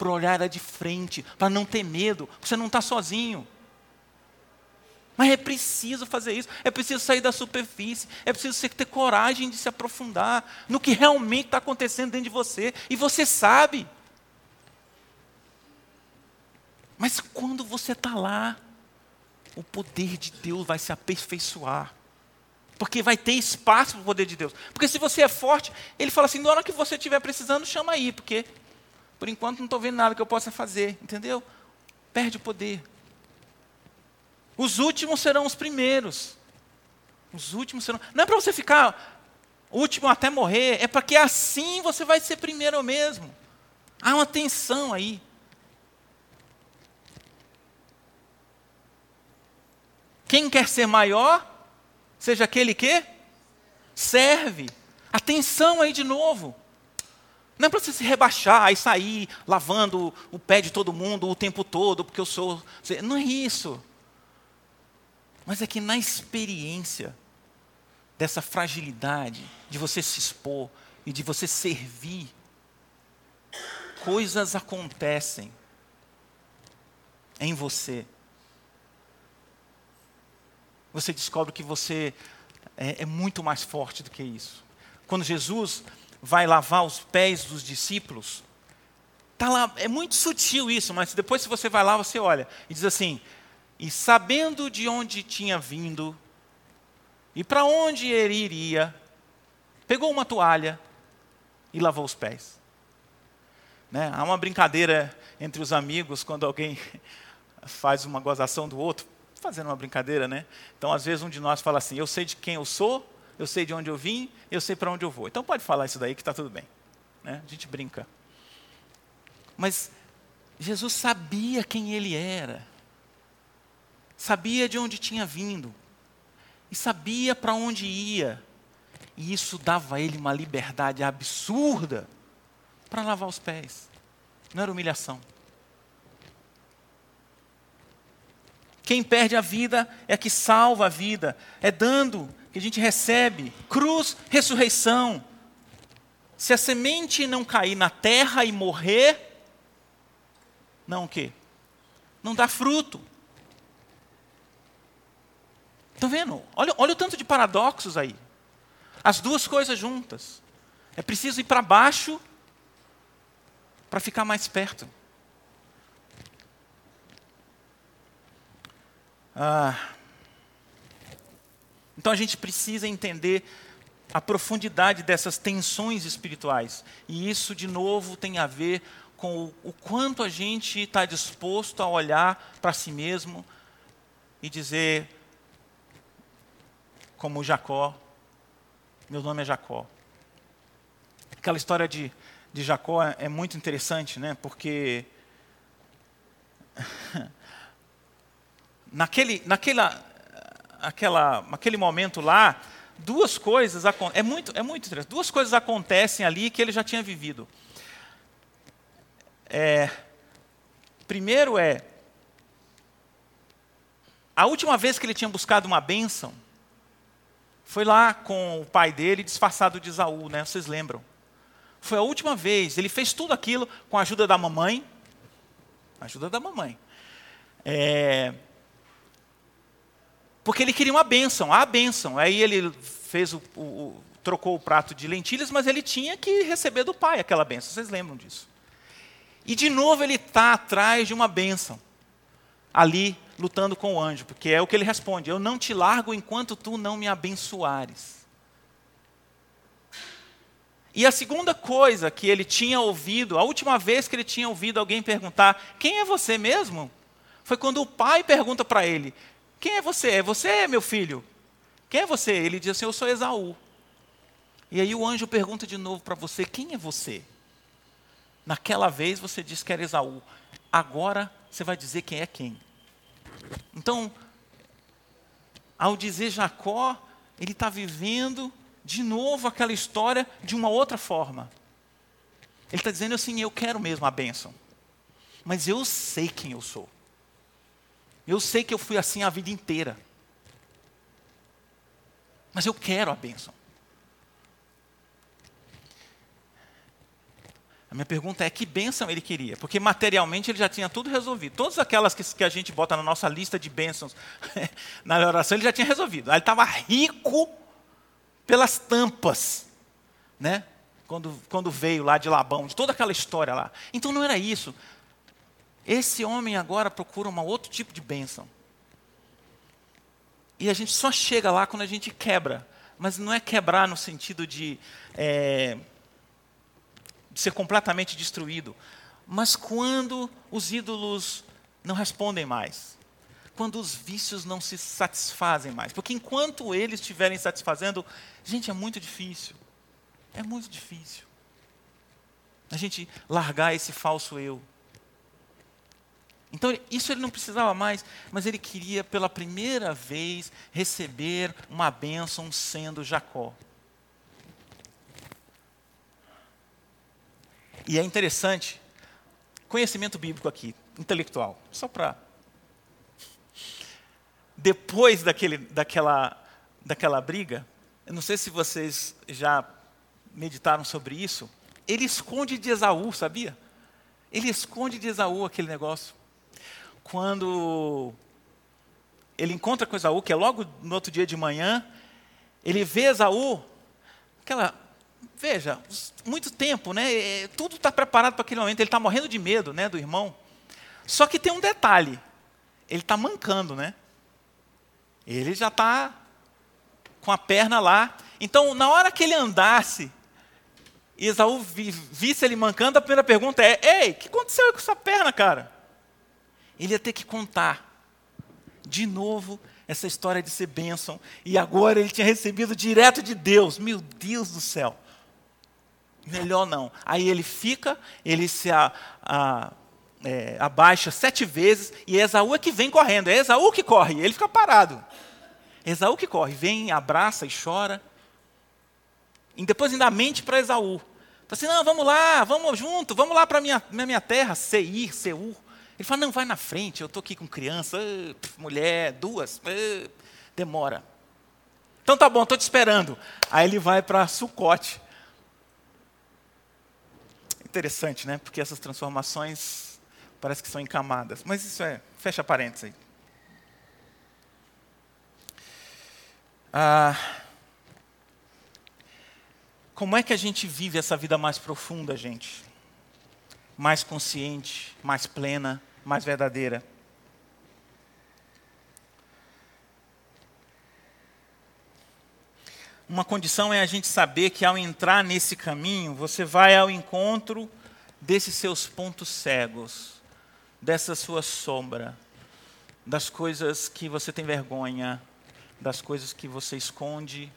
para olhar ela de frente, para não ter medo, você não está sozinho. Mas é preciso fazer isso, é preciso sair da superfície, é preciso ter coragem de se aprofundar no que realmente está acontecendo dentro de você, e você sabe. Mas quando você está lá, o poder de Deus vai se aperfeiçoar. Porque vai ter espaço para o poder de Deus. Porque se você é forte, ele fala assim: na hora que você estiver precisando, chama aí, porque por enquanto não estou vendo nada que eu possa fazer, entendeu? Perde o poder. Os últimos serão os primeiros. Os últimos serão. Não é para você ficar último até morrer, é para que assim você vai ser primeiro mesmo. Há uma tensão aí. Quem quer ser maior, seja aquele que serve. Atenção aí de novo. Não é para você se rebaixar e sair lavando o pé de todo mundo o tempo todo, porque eu sou. Não é isso. Mas é que na experiência dessa fragilidade, de você se expor e de você servir, coisas acontecem em você. Você descobre que você é, é muito mais forte do que isso. Quando Jesus vai lavar os pés dos discípulos. Tá lá, é muito sutil isso, mas depois se você vai lá, você olha e diz assim: "E sabendo de onde tinha vindo e para onde ele iria, pegou uma toalha e lavou os pés." Né? Há uma brincadeira entre os amigos quando alguém faz uma gozação do outro, fazendo uma brincadeira, né? Então, às vezes um de nós fala assim: "Eu sei de quem eu sou eu sei de onde eu vim, eu sei para onde eu vou. Então pode falar isso daí que está tudo bem. Né? A gente brinca. Mas Jesus sabia quem ele era, sabia de onde tinha vindo, e sabia para onde ia. E isso dava a ele uma liberdade absurda para lavar os pés. Não era humilhação. Quem perde a vida é que salva a vida, é dando que a gente recebe, cruz, ressurreição. Se a semente não cair na terra e morrer, não o quê? Não dá fruto. Estão vendo? Olha, olha o tanto de paradoxos aí. As duas coisas juntas. É preciso ir para baixo para ficar mais perto. Ah, então a gente precisa entender a profundidade dessas tensões espirituais. E isso, de novo, tem a ver com o, o quanto a gente está disposto a olhar para si mesmo e dizer, como Jacó, meu nome é Jacó. Aquela história de, de Jacó é, é muito interessante, né? porque naquele, naquela, aquela, aquele momento lá, duas coisas é muito é muito interessante. Duas coisas acontecem ali que ele já tinha vivido. É, primeiro é a última vez que ele tinha buscado uma bênção foi lá com o pai dele disfarçado de Isaú, né? Vocês lembram? Foi a última vez. Ele fez tudo aquilo com a ajuda da mamãe. Ajuda da mamãe. É, porque ele queria uma bênção, a bênção. Aí ele fez o, o, trocou o prato de lentilhas, mas ele tinha que receber do pai aquela bênção. Vocês lembram disso? E de novo ele está atrás de uma bênção, ali lutando com o anjo, porque é o que ele responde: Eu não te largo enquanto tu não me abençoares. E a segunda coisa que ele tinha ouvido, a última vez que ele tinha ouvido alguém perguntar: Quem é você mesmo? Foi quando o pai pergunta para ele: Quem é você? É você, meu filho? Quem é você? Ele diz assim: Eu sou Esaú. E aí o anjo pergunta de novo para você: Quem é você? Naquela vez você disse que era Esaú. Agora você vai dizer quem é quem. Então, ao dizer Jacó, ele está vivendo de novo aquela história de uma outra forma. Ele está dizendo assim: eu quero mesmo a bênção, mas eu sei quem eu sou. Eu sei que eu fui assim a vida inteira. Mas eu quero a bênção. A minha pergunta é: que bênção ele queria? Porque materialmente ele já tinha tudo resolvido. Todas aquelas que, que a gente bota na nossa lista de bênçãos na oração, ele já tinha resolvido. Ele estava rico pelas tampas, né? Quando, quando veio lá de Labão, de toda aquela história lá. Então não era isso. Esse homem agora procura um outro tipo de bênção. E a gente só chega lá quando a gente quebra. Mas não é quebrar no sentido de, é, de ser completamente destruído. Mas quando os ídolos não respondem mais quando os vícios não se satisfazem mais. Porque enquanto eles estiverem satisfazendo, gente, é muito difícil. É muito difícil. A gente largar esse falso eu. Então, isso ele não precisava mais, mas ele queria pela primeira vez receber uma bênção sendo Jacó. E é interessante, conhecimento bíblico aqui, intelectual, só para depois daquele, daquela, daquela briga, eu não sei se vocês já meditaram sobre isso, ele esconde de Esaú, sabia? Ele esconde de Esaú aquele negócio. Quando ele encontra com Esaú, que é logo no outro dia de manhã, ele vê Esaú, aquela, veja, muito tempo, né? É, tudo está preparado para aquele momento. Ele está morrendo de medo, né, do irmão. Só que tem um detalhe, ele está mancando, né? Ele já está com a perna lá. Então, na hora que ele andasse, Esaú visse ele mancando, a primeira pergunta é: Ei, o que aconteceu com essa perna, cara? Ele ia ter que contar de novo essa história de ser bênção. E agora ele tinha recebido direto de Deus. Meu Deus do céu. Melhor não. Aí ele fica, ele se a, a, é, abaixa sete vezes, e Esaú é que vem correndo. É Esaú que corre, ele fica parado. Esaú que corre, vem, abraça e chora. E depois ainda mente para Esaú. Fala assim, não, vamos lá, vamos junto, vamos lá para a minha, minha terra, Seir, Seul. Ele fala, não, vai na frente, eu estou aqui com criança, uh, mulher, duas, uh, demora. Então tá bom, estou te esperando. Aí ele vai para Sucote. Interessante, né? Porque essas transformações Parece que são em camadas. Mas isso é. Fecha parênteses aí. Ah, como é que a gente vive essa vida mais profunda, gente? Mais consciente, mais plena, mais verdadeira? Uma condição é a gente saber que ao entrar nesse caminho, você vai ao encontro desses seus pontos cegos dessa sua sombra, das coisas que você tem vergonha, das coisas que você esconde,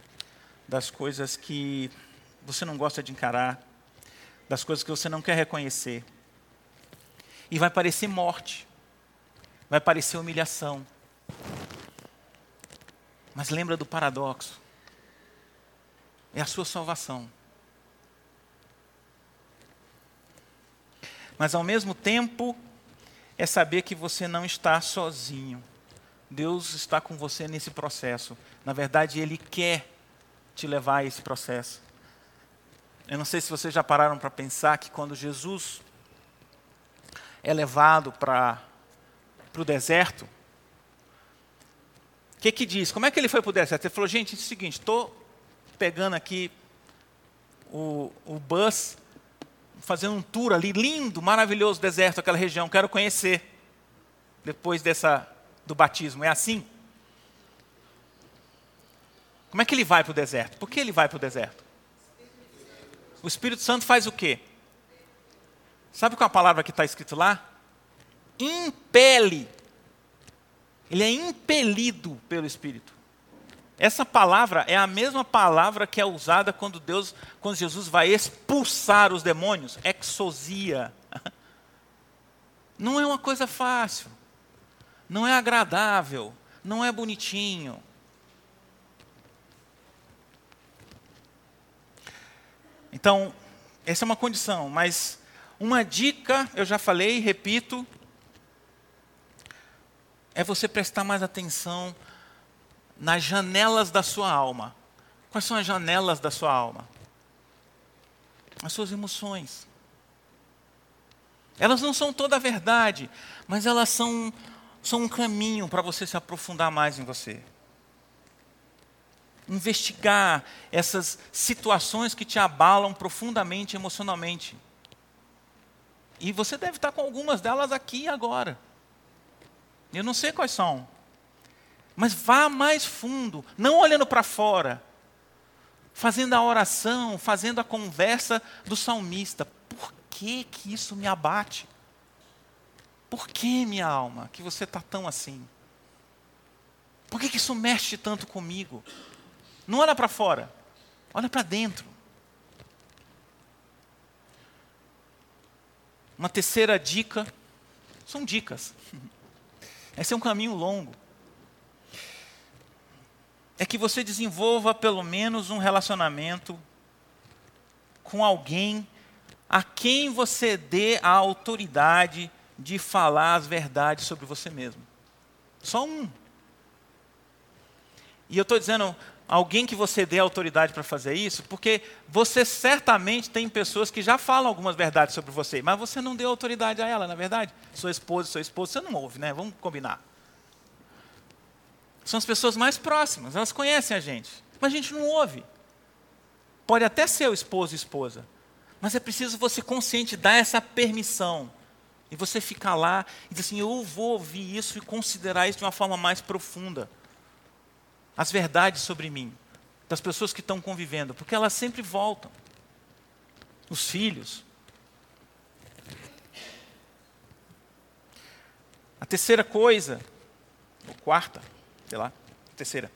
das coisas que você não gosta de encarar, das coisas que você não quer reconhecer. E vai parecer morte, vai parecer humilhação. Mas lembra do paradoxo. É a sua salvação. Mas ao mesmo tempo, é saber que você não está sozinho. Deus está com você nesse processo. Na verdade, Ele quer te levar a esse processo. Eu não sei se vocês já pararam para pensar que quando Jesus é levado para o deserto, o que, que diz? Como é que ele foi para o deserto? Ele falou, gente, é o seguinte, estou pegando aqui o, o bus, fazendo um tour ali, lindo, maravilhoso deserto, aquela região, quero conhecer depois dessa do batismo. É assim? Como é que ele vai para o deserto? Por que ele vai para o deserto? O Espírito Santo faz o quê? Sabe qual é a palavra que está escrito lá? Impele. Ele é impelido pelo Espírito. Essa palavra é a mesma palavra que é usada quando Deus, quando Jesus vai expulsar os demônios, exosia. Não é uma coisa fácil. Não é agradável, não é bonitinho. Então, essa é uma condição, mas uma dica, eu já falei, repito, é você prestar mais atenção nas janelas da sua alma. Quais são as janelas da sua alma? As suas emoções. Elas não são toda a verdade, mas elas são, são um caminho para você se aprofundar mais em você investigar essas situações que te abalam profundamente emocionalmente. E você deve estar com algumas delas aqui agora. Eu não sei quais são. Mas vá mais fundo, não olhando para fora, fazendo a oração, fazendo a conversa do salmista. Por que que isso me abate? Por que, minha alma, que você está tão assim? Por que, que isso mexe tanto comigo? Não olha para fora, olha para dentro. Uma terceira dica, são dicas. Esse é um caminho longo. É que você desenvolva pelo menos um relacionamento com alguém a quem você dê a autoridade de falar as verdades sobre você mesmo. Só um. E eu estou dizendo, alguém que você dê autoridade para fazer isso, porque você certamente tem pessoas que já falam algumas verdades sobre você, mas você não deu autoridade a ela, na é verdade? Sua esposa, seu esposo, você não ouve, né? Vamos combinar. São as pessoas mais próximas, elas conhecem a gente, mas a gente não ouve. Pode até ser o esposo e esposa, mas é preciso você consciente dar essa permissão. E você ficar lá e dizer assim: eu vou ouvir isso e considerar isso de uma forma mais profunda as verdades sobre mim, das pessoas que estão convivendo, porque elas sempre voltam. Os filhos. A terceira coisa, ou quarta, sei lá, terceira.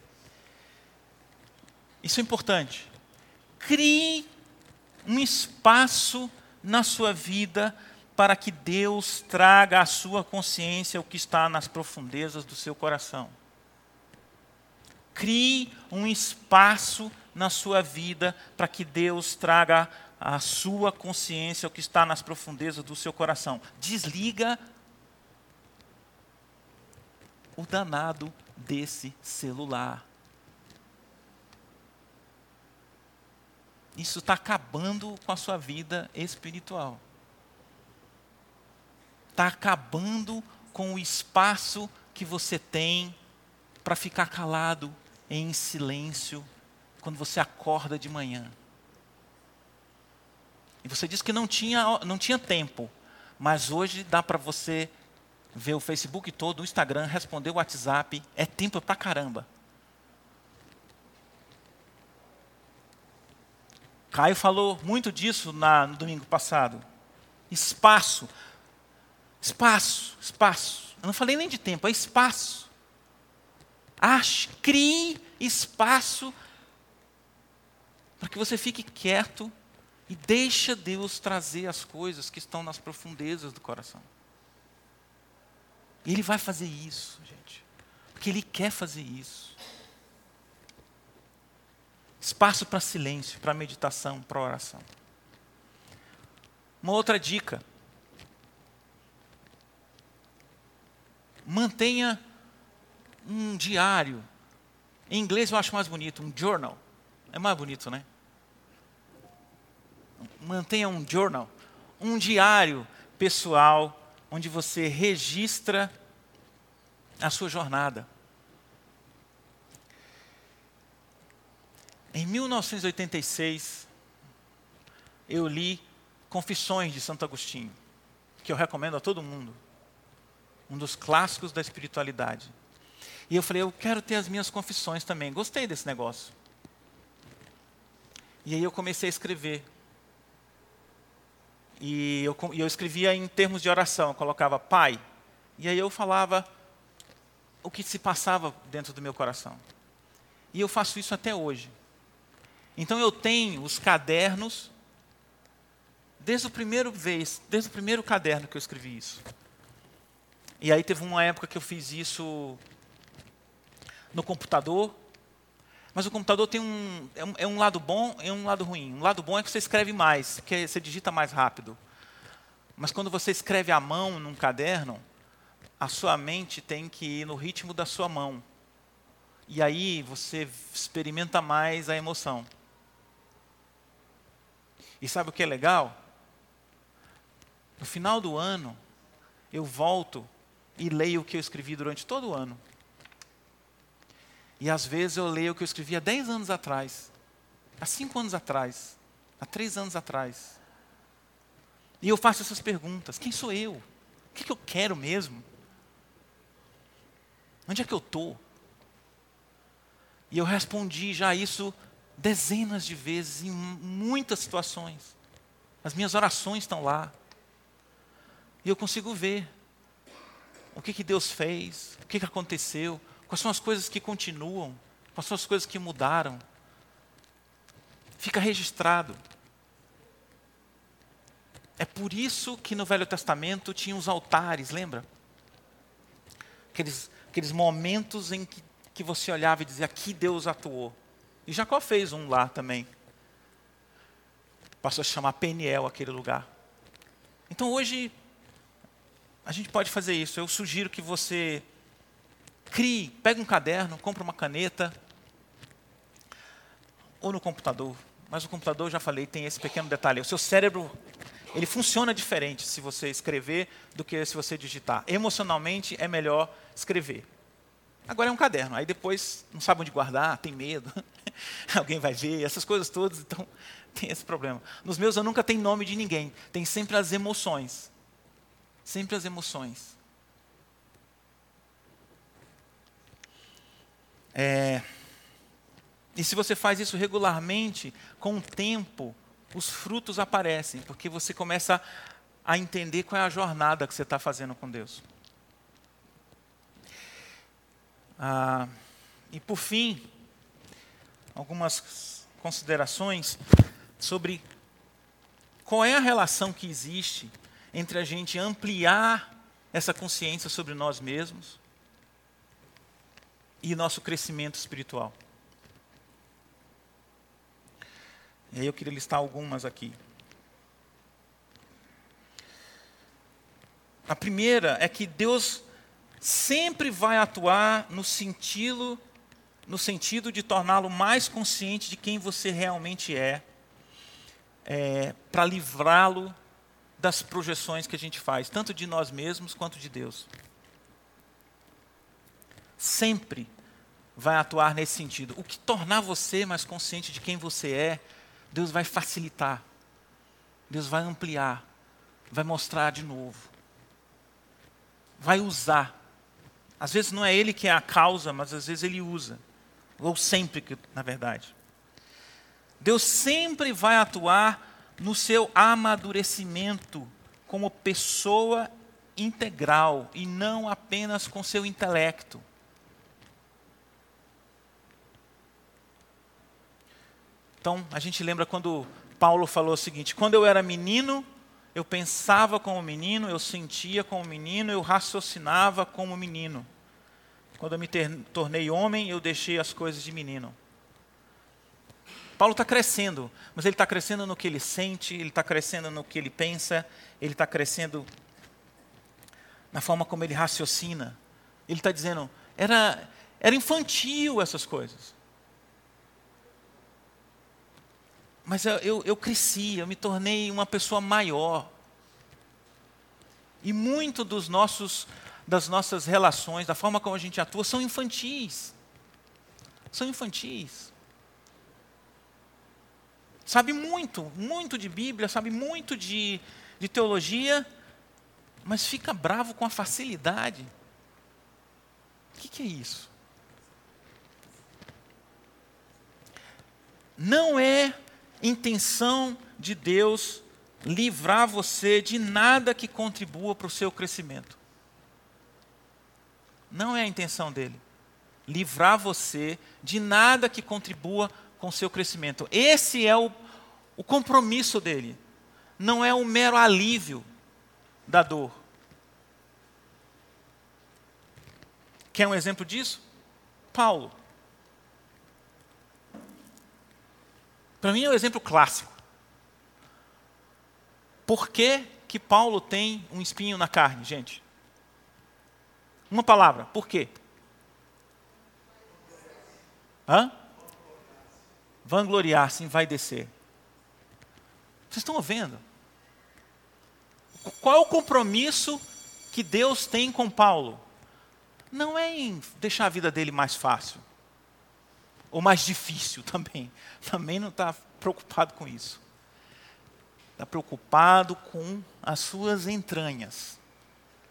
Isso é importante. Crie um espaço na sua vida para que Deus traga à sua consciência o que está nas profundezas do seu coração. Crie um espaço na sua vida para que Deus traga a sua consciência o que está nas profundezas do seu coração. Desliga o danado desse celular. Isso está acabando com a sua vida espiritual. Está acabando com o espaço que você tem para ficar calado em silêncio quando você acorda de manhã. E você disse que não tinha, não tinha tempo, mas hoje dá para você ver o Facebook todo, o Instagram, responder o WhatsApp, é tempo pra caramba. Caio falou muito disso na, no domingo passado. Espaço. Espaço, espaço. Eu não falei nem de tempo, é espaço. Ache, crie espaço para que você fique quieto e deixa Deus trazer as coisas que estão nas profundezas do coração. Ele vai fazer isso, gente. Porque Ele quer fazer isso. Espaço para silêncio, para meditação, para oração. Uma outra dica. Mantenha um diário. Em inglês eu acho mais bonito, um journal. É mais bonito, né? Mantenha um journal, um diário pessoal onde você registra a sua jornada. Em 1986, eu li Confissões de Santo Agostinho, que eu recomendo a todo mundo. Um dos clássicos da espiritualidade. E eu falei, eu quero ter as minhas confissões também. Gostei desse negócio. E aí eu comecei a escrever. E eu, eu escrevia em termos de oração, eu colocava Pai. E aí eu falava o que se passava dentro do meu coração. E eu faço isso até hoje. Então eu tenho os cadernos desde o primeiro vez, desde o primeiro caderno que eu escrevi isso. E aí teve uma época que eu fiz isso no computador, mas o computador tem um é, um é um lado bom e um lado ruim. Um lado bom é que você escreve mais, que você digita mais rápido. Mas quando você escreve à mão num caderno, a sua mente tem que ir no ritmo da sua mão. E aí você experimenta mais a emoção. E sabe o que é legal? No final do ano, eu volto e leio o que eu escrevi durante todo o ano. E às vezes eu leio o que eu escrevi há 10 anos atrás, há 5 anos atrás, há 3 anos atrás. E eu faço essas perguntas: quem sou eu? O que, que eu quero mesmo? Onde é que eu estou? E eu respondi já isso dezenas de vezes, em muitas situações. As minhas orações estão lá. E eu consigo ver o que, que Deus fez, o que, que aconteceu, quais são as coisas que continuam, quais são as coisas que mudaram. Fica registrado. É por isso que no Velho Testamento tinha os altares, lembra? Aqueles aqueles momentos em que, que você olhava e dizia: aqui Deus atuou. E Jacó fez um lá também. Passou a chamar Peniel aquele lugar. Então hoje, a gente pode fazer isso. Eu sugiro que você crie, pegue um caderno, compre uma caneta, ou no computador. Mas o computador, já falei, tem esse pequeno detalhe. O seu cérebro, ele funciona diferente se você escrever do que se você digitar. Emocionalmente, é melhor escrever. Agora é um caderno, aí depois não sabe onde guardar, tem medo, alguém vai ver, essas coisas todas, então tem esse problema. Nos meus eu nunca tenho nome de ninguém, tem sempre as emoções. Sempre as emoções. É, e se você faz isso regularmente, com o tempo, os frutos aparecem, porque você começa a entender qual é a jornada que você está fazendo com Deus. Ah, e por fim, algumas considerações sobre qual é a relação que existe entre a gente ampliar essa consciência sobre nós mesmos e nosso crescimento espiritual. E aí eu queria listar algumas aqui. A primeira é que Deus sempre vai atuar no sentido, no sentido de torná-lo mais consciente de quem você realmente é, é para livrá-lo das projeções que a gente faz, tanto de nós mesmos quanto de Deus. Sempre vai atuar nesse sentido. O que tornar você mais consciente de quem você é, Deus vai facilitar. Deus vai ampliar, vai mostrar de novo. Vai usar às vezes não é ele que é a causa, mas às vezes ele usa. Ou sempre, na verdade. Deus sempre vai atuar no seu amadurecimento como pessoa integral e não apenas com seu intelecto. Então, a gente lembra quando Paulo falou o seguinte: quando eu era menino, eu pensava como menino, eu sentia como menino, eu raciocinava como menino. Quando eu me tornei homem, eu deixei as coisas de menino. Paulo está crescendo, mas ele está crescendo no que ele sente, ele está crescendo no que ele pensa, ele está crescendo na forma como ele raciocina. Ele está dizendo, era, era infantil essas coisas. Mas eu, eu, eu cresci, eu me tornei uma pessoa maior. E muito dos nossos, das nossas relações, da forma como a gente atua, são infantis. São infantis. Sabe muito, muito de Bíblia, sabe muito de, de teologia, mas fica bravo com a facilidade. O que, que é isso? Não é intenção de Deus livrar você de nada que contribua para o seu crescimento. Não é a intenção dele. Livrar você de nada que contribua com o seu crescimento. Esse é o, o compromisso dele. Não é o mero alívio da dor. Quer um exemplo disso? Paulo. Para mim é um exemplo clássico. Por que, que Paulo tem um espinho na carne, gente? Uma palavra, por quê? Hã? Vangloriar-se, vai descer. Vocês estão ouvindo? Qual é o compromisso que Deus tem com Paulo? Não é em deixar a vida dele mais fácil. Ou mais difícil também. Também não está preocupado com isso está preocupado com as suas entranhas,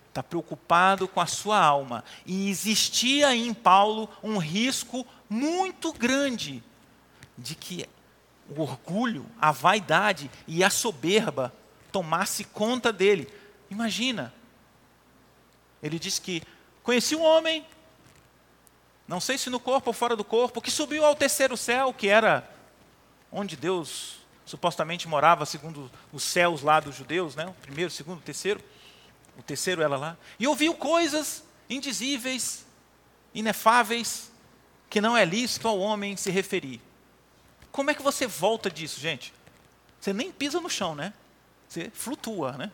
está preocupado com a sua alma. E existia em Paulo um risco muito grande de que o orgulho, a vaidade e a soberba tomasse conta dele. Imagina, ele disse que conheci um homem, não sei se no corpo ou fora do corpo, que subiu ao terceiro céu, que era onde Deus supostamente morava segundo os céus lá dos judeus, né? o primeiro, o segundo, o terceiro. O terceiro ela lá. E ouviu coisas indizíveis, inefáveis, que não é lícito ao homem se referir. Como é que você volta disso, gente? Você nem pisa no chão, né? Você flutua, né?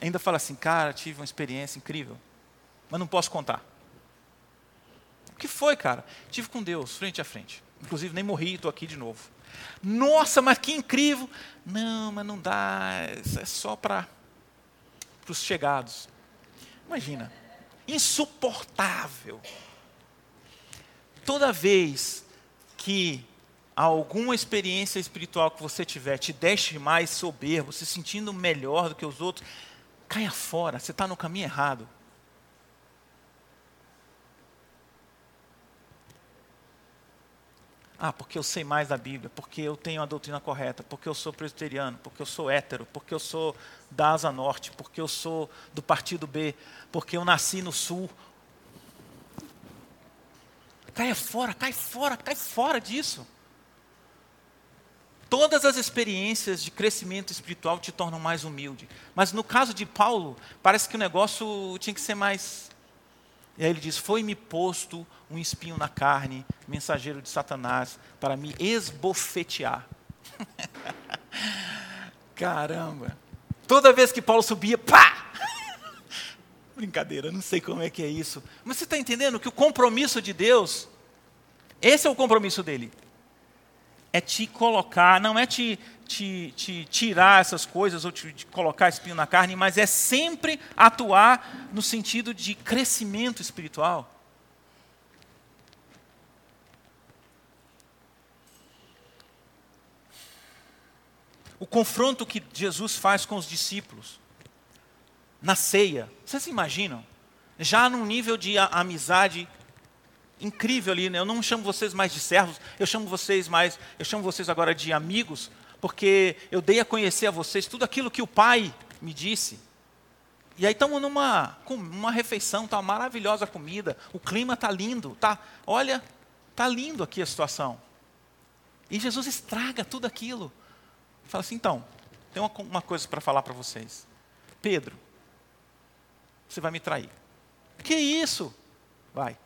Ainda fala assim, cara, tive uma experiência incrível, mas não posso contar. O que foi, cara? Tive com Deus, frente a frente. Inclusive, nem morri, estou aqui de novo. Nossa, mas que incrível. Não, mas não dá, é só para os chegados. Imagina, insuportável. Toda vez que alguma experiência espiritual que você tiver te deixe mais soberbo, se sentindo melhor do que os outros, caia fora, você está no caminho errado. Ah, porque eu sei mais da Bíblia, porque eu tenho a doutrina correta, porque eu sou presbiteriano, porque eu sou hétero, porque eu sou da Asa Norte, porque eu sou do Partido B, porque eu nasci no Sul. Cai fora, cai fora, cai fora disso. Todas as experiências de crescimento espiritual te tornam mais humilde. Mas no caso de Paulo, parece que o negócio tinha que ser mais e aí ele diz: Foi-me posto um espinho na carne, mensageiro de Satanás, para me esbofetear. Caramba! Toda vez que Paulo subia, pá! Brincadeira, não sei como é que é isso. Mas você está entendendo que o compromisso de Deus, esse é o compromisso dele. É te colocar, não é te te, te tirar essas coisas ou te, te colocar espinho na carne, mas é sempre atuar no sentido de crescimento espiritual. O confronto que Jesus faz com os discípulos na ceia, vocês imaginam? Já num nível de amizade incrível ali, né? eu não chamo vocês mais de servos, eu chamo vocês mais, eu chamo vocês agora de amigos, porque eu dei a conhecer a vocês tudo aquilo que o Pai me disse. E aí estamos numa uma refeição, tá maravilhosa comida, o clima tá lindo, tá? Olha, tá lindo aqui a situação. E Jesus estraga tudo aquilo. Fala assim, então, tem uma, uma coisa para falar para vocês. Pedro, você vai me trair. Que isso? Vai.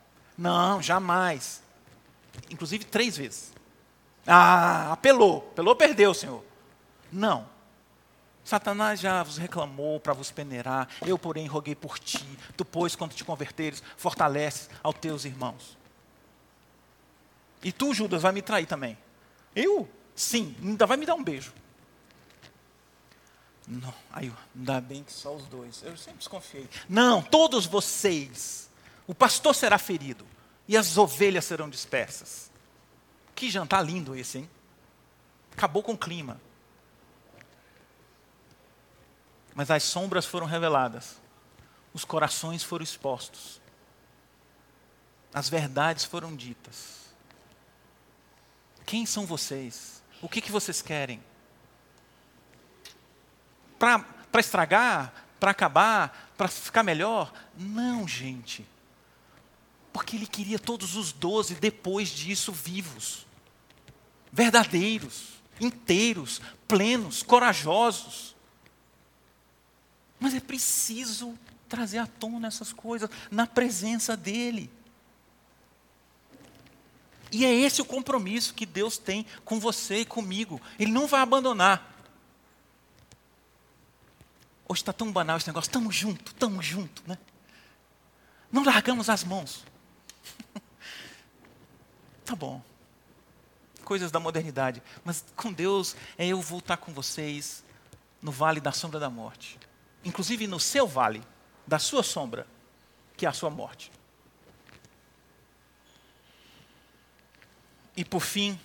Não, jamais. Inclusive três vezes. Ah, apelou. Apelou, perdeu, Senhor. Não. Satanás já vos reclamou para vos peneirar. Eu, porém, roguei por ti. Tu, pois, quando te converteres, fortaleces aos teus irmãos. E tu, Judas, vai me trair também. Eu? Sim, ainda vai me dar um beijo. Não, aí, ainda bem que só os dois. Eu sempre desconfiei. Não, todos vocês. O pastor será ferido e as ovelhas serão dispersas. Que jantar lindo esse, hein? Acabou com o clima. Mas as sombras foram reveladas, os corações foram expostos, as verdades foram ditas. Quem são vocês? O que, que vocês querem? Para estragar? Para acabar? Para ficar melhor? Não, gente. Porque ele queria todos os doze depois disso vivos, verdadeiros, inteiros, plenos, corajosos. Mas é preciso trazer à tona essas coisas na presença dEle. E é esse o compromisso que Deus tem com você e comigo. Ele não vai abandonar. Hoje está tão banal esse negócio, estamos juntos, estamos juntos, né? Não largamos as mãos. Tá bom. Coisas da modernidade. Mas com Deus é eu voltar com vocês no vale da sombra da morte. Inclusive no seu vale, da sua sombra, que é a sua morte. E por fim,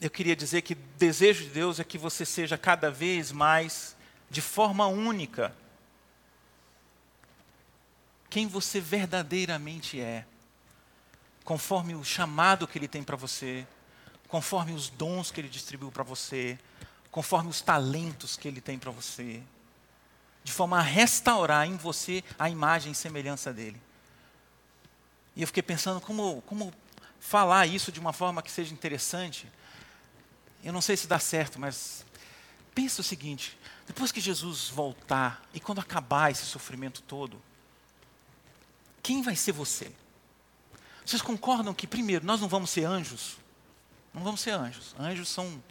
eu queria dizer que o desejo de Deus é que você seja cada vez mais, de forma única, quem você verdadeiramente é, conforme o chamado que Ele tem para você, conforme os dons que Ele distribuiu para você, conforme os talentos que Ele tem para você, de forma a restaurar em você a imagem e semelhança dEle. E eu fiquei pensando como, como falar isso de uma forma que seja interessante. Eu não sei se dá certo, mas pensa o seguinte: depois que Jesus voltar e quando acabar esse sofrimento todo, quem vai ser você? Vocês concordam que, primeiro, nós não vamos ser anjos? Não vamos ser anjos. Anjos são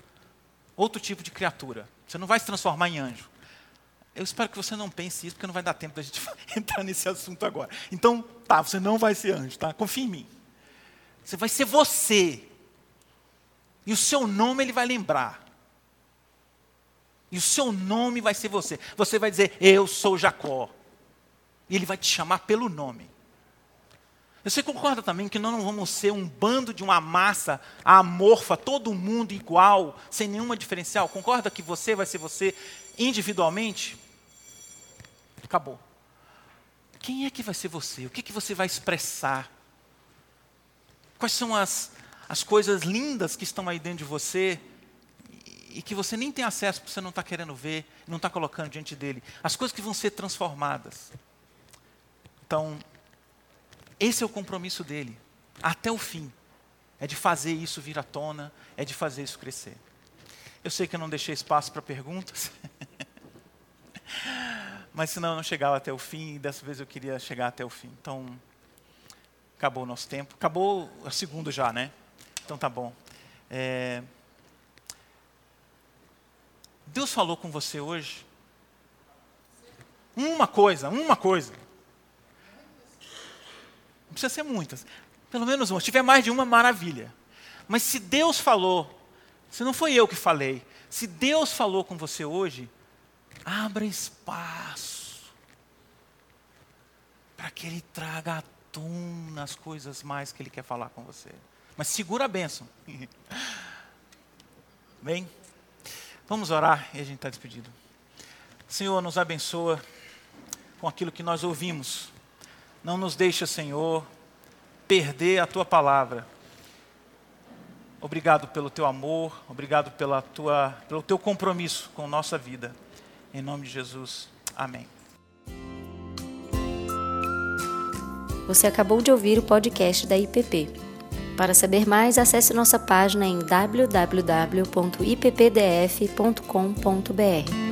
outro tipo de criatura. Você não vai se transformar em anjo. Eu espero que você não pense isso, porque não vai dar tempo da gente entrar nesse assunto agora. Então, tá, você não vai ser anjo, tá? Confia em mim. Você vai ser você. E o seu nome ele vai lembrar. E o seu nome vai ser você. Você vai dizer, eu sou Jacó. E ele vai te chamar pelo nome. Você concorda também que nós não vamos ser um bando de uma massa amorfa, todo mundo igual, sem nenhuma diferencial? Concorda que você vai ser você individualmente? Acabou. Quem é que vai ser você? O que, que você vai expressar? Quais são as, as coisas lindas que estão aí dentro de você e que você nem tem acesso porque você não está querendo ver, não está colocando diante dele? As coisas que vão ser transformadas. Então, esse é o compromisso dele, até o fim. É de fazer isso vir à tona, é de fazer isso crescer. Eu sei que eu não deixei espaço para perguntas, mas senão eu não chegava até o fim, e dessa vez eu queria chegar até o fim. Então, acabou o nosso tempo. Acabou a segunda já, né? Então tá bom. É... Deus falou com você hoje? Uma coisa, uma coisa. Não precisa ser muitas. Pelo menos uma. Se tiver mais de uma, maravilha. Mas se Deus falou, se não foi eu que falei, se Deus falou com você hoje, abra espaço para que Ele traga à tona as coisas mais que Ele quer falar com você. Mas segura a bênção. Bem, vamos orar e a gente está despedido. Senhor, nos abençoa com aquilo que nós ouvimos. Não nos deixa, Senhor, perder a tua palavra. Obrigado pelo teu amor, obrigado pela tua, pelo teu compromisso com nossa vida. Em nome de Jesus. Amém. Você acabou de ouvir o podcast da IPP. Para saber mais, acesse nossa página em www.ippdf.com.br.